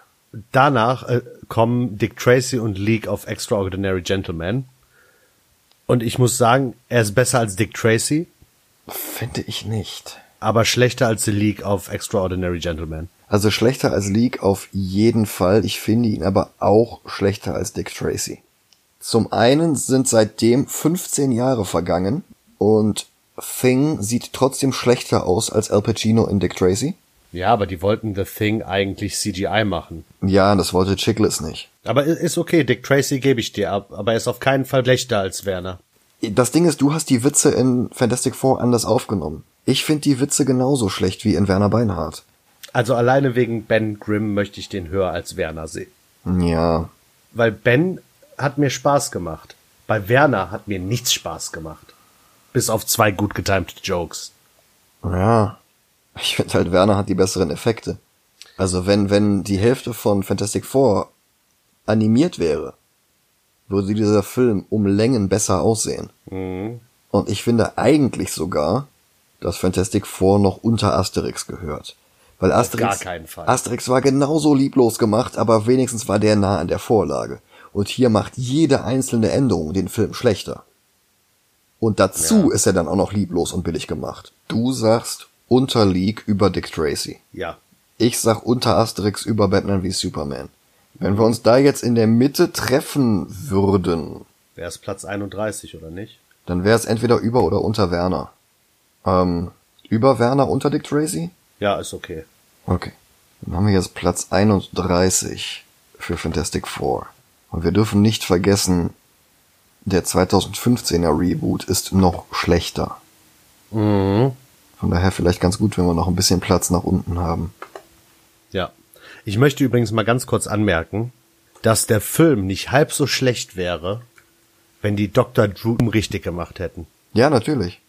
Danach äh, kommen Dick Tracy und League of Extraordinary Gentlemen. Und ich muss sagen, er ist besser als Dick Tracy, Finde ich nicht. aber schlechter als The League of Extraordinary Gentlemen. Also schlechter als League auf jeden Fall. Ich finde ihn aber auch schlechter als Dick Tracy. Zum einen sind seitdem 15 Jahre vergangen und Thing sieht trotzdem schlechter aus als Al Pacino in Dick Tracy. Ja, aber die wollten The Thing eigentlich CGI machen. Ja, das wollte Chickless nicht. Aber ist okay, Dick Tracy gebe ich dir ab, aber er ist auf keinen Fall schlechter als Werner. Das Ding ist, du hast die Witze in Fantastic Four anders aufgenommen. Ich finde die Witze genauso schlecht wie in Werner Beinhardt. Also alleine wegen Ben Grimm möchte ich den höher als Werner sehen. Ja, Weil Ben hat mir Spaß gemacht. Bei Werner hat mir nichts Spaß gemacht. Bis auf zwei gut getimte Jokes. Ja. Ich finde halt, Werner hat die besseren Effekte. Also wenn, wenn die Hälfte von Fantastic Four animiert wäre, würde dieser Film um Längen besser aussehen. Und ich finde eigentlich sogar, dass Fantastic Four noch unter Asterix gehört. Weil Asterix. Asterix war genauso lieblos gemacht, aber wenigstens war der nah an der Vorlage. Und hier macht jede einzelne Änderung den Film schlechter. Und dazu Ja. ist er dann auch noch lieblos und billig gemacht. Du sagst unter League über Dick Tracy. Ja. Ich sag unter Asterix über Batman wie Superman. Wenn wir uns da jetzt in der Mitte treffen würden, Wer ist Platz 31 oder nicht? dann wäre es entweder über oder unter Werner. Ähm, über Werner, unter Dick Tracy? Ja, ist okay. Okay. Dann haben wir jetzt Platz 31 für Fantastic Four. Und wir dürfen nicht vergessen, der 2015er Reboot ist noch schlechter. Mhm. Von daher vielleicht ganz gut, wenn wir noch ein bisschen Platz nach unten haben. Ja. Ich möchte übrigens mal ganz kurz anmerken, dass der Film nicht halb so schlecht wäre, wenn die Dr. Doom richtig gemacht hätten. Ja, natürlich.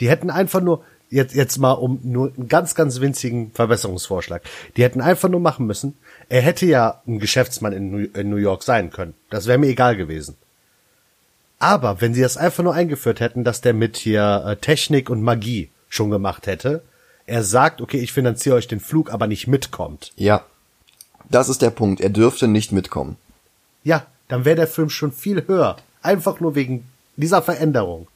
Die hätten einfach nur, jetzt, jetzt mal um nur einen ganz, ganz winzigen Verbesserungsvorschlag. Die hätten einfach nur machen müssen, er hätte ja ein Geschäftsmann in New, in New York sein können. Das wäre mir egal gewesen. Aber wenn sie das einfach nur eingeführt hätten, dass der mit hier äh, Technik und Magie schon gemacht hätte, er sagt, okay, ich finanziere euch den Flug, aber nicht mitkommt. Ja. Das ist der Punkt. Er dürfte nicht mitkommen. Ja, dann wäre der Film schon viel höher. Einfach nur wegen dieser Veränderung.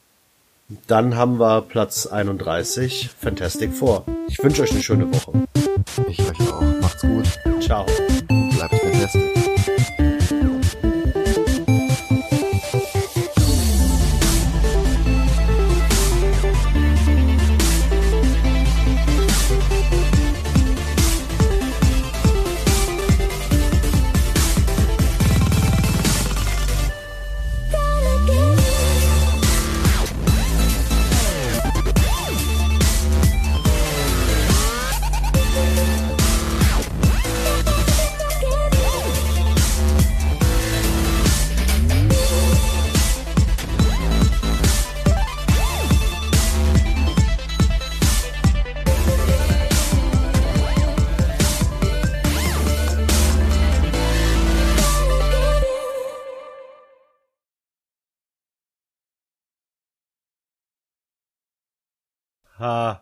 Dann haben wir Platz 31, Fantastic Four. Ich wünsche euch eine schöne Woche. Ich euch auch. Macht's gut. Ciao. Bleibt fantastisch. Ha.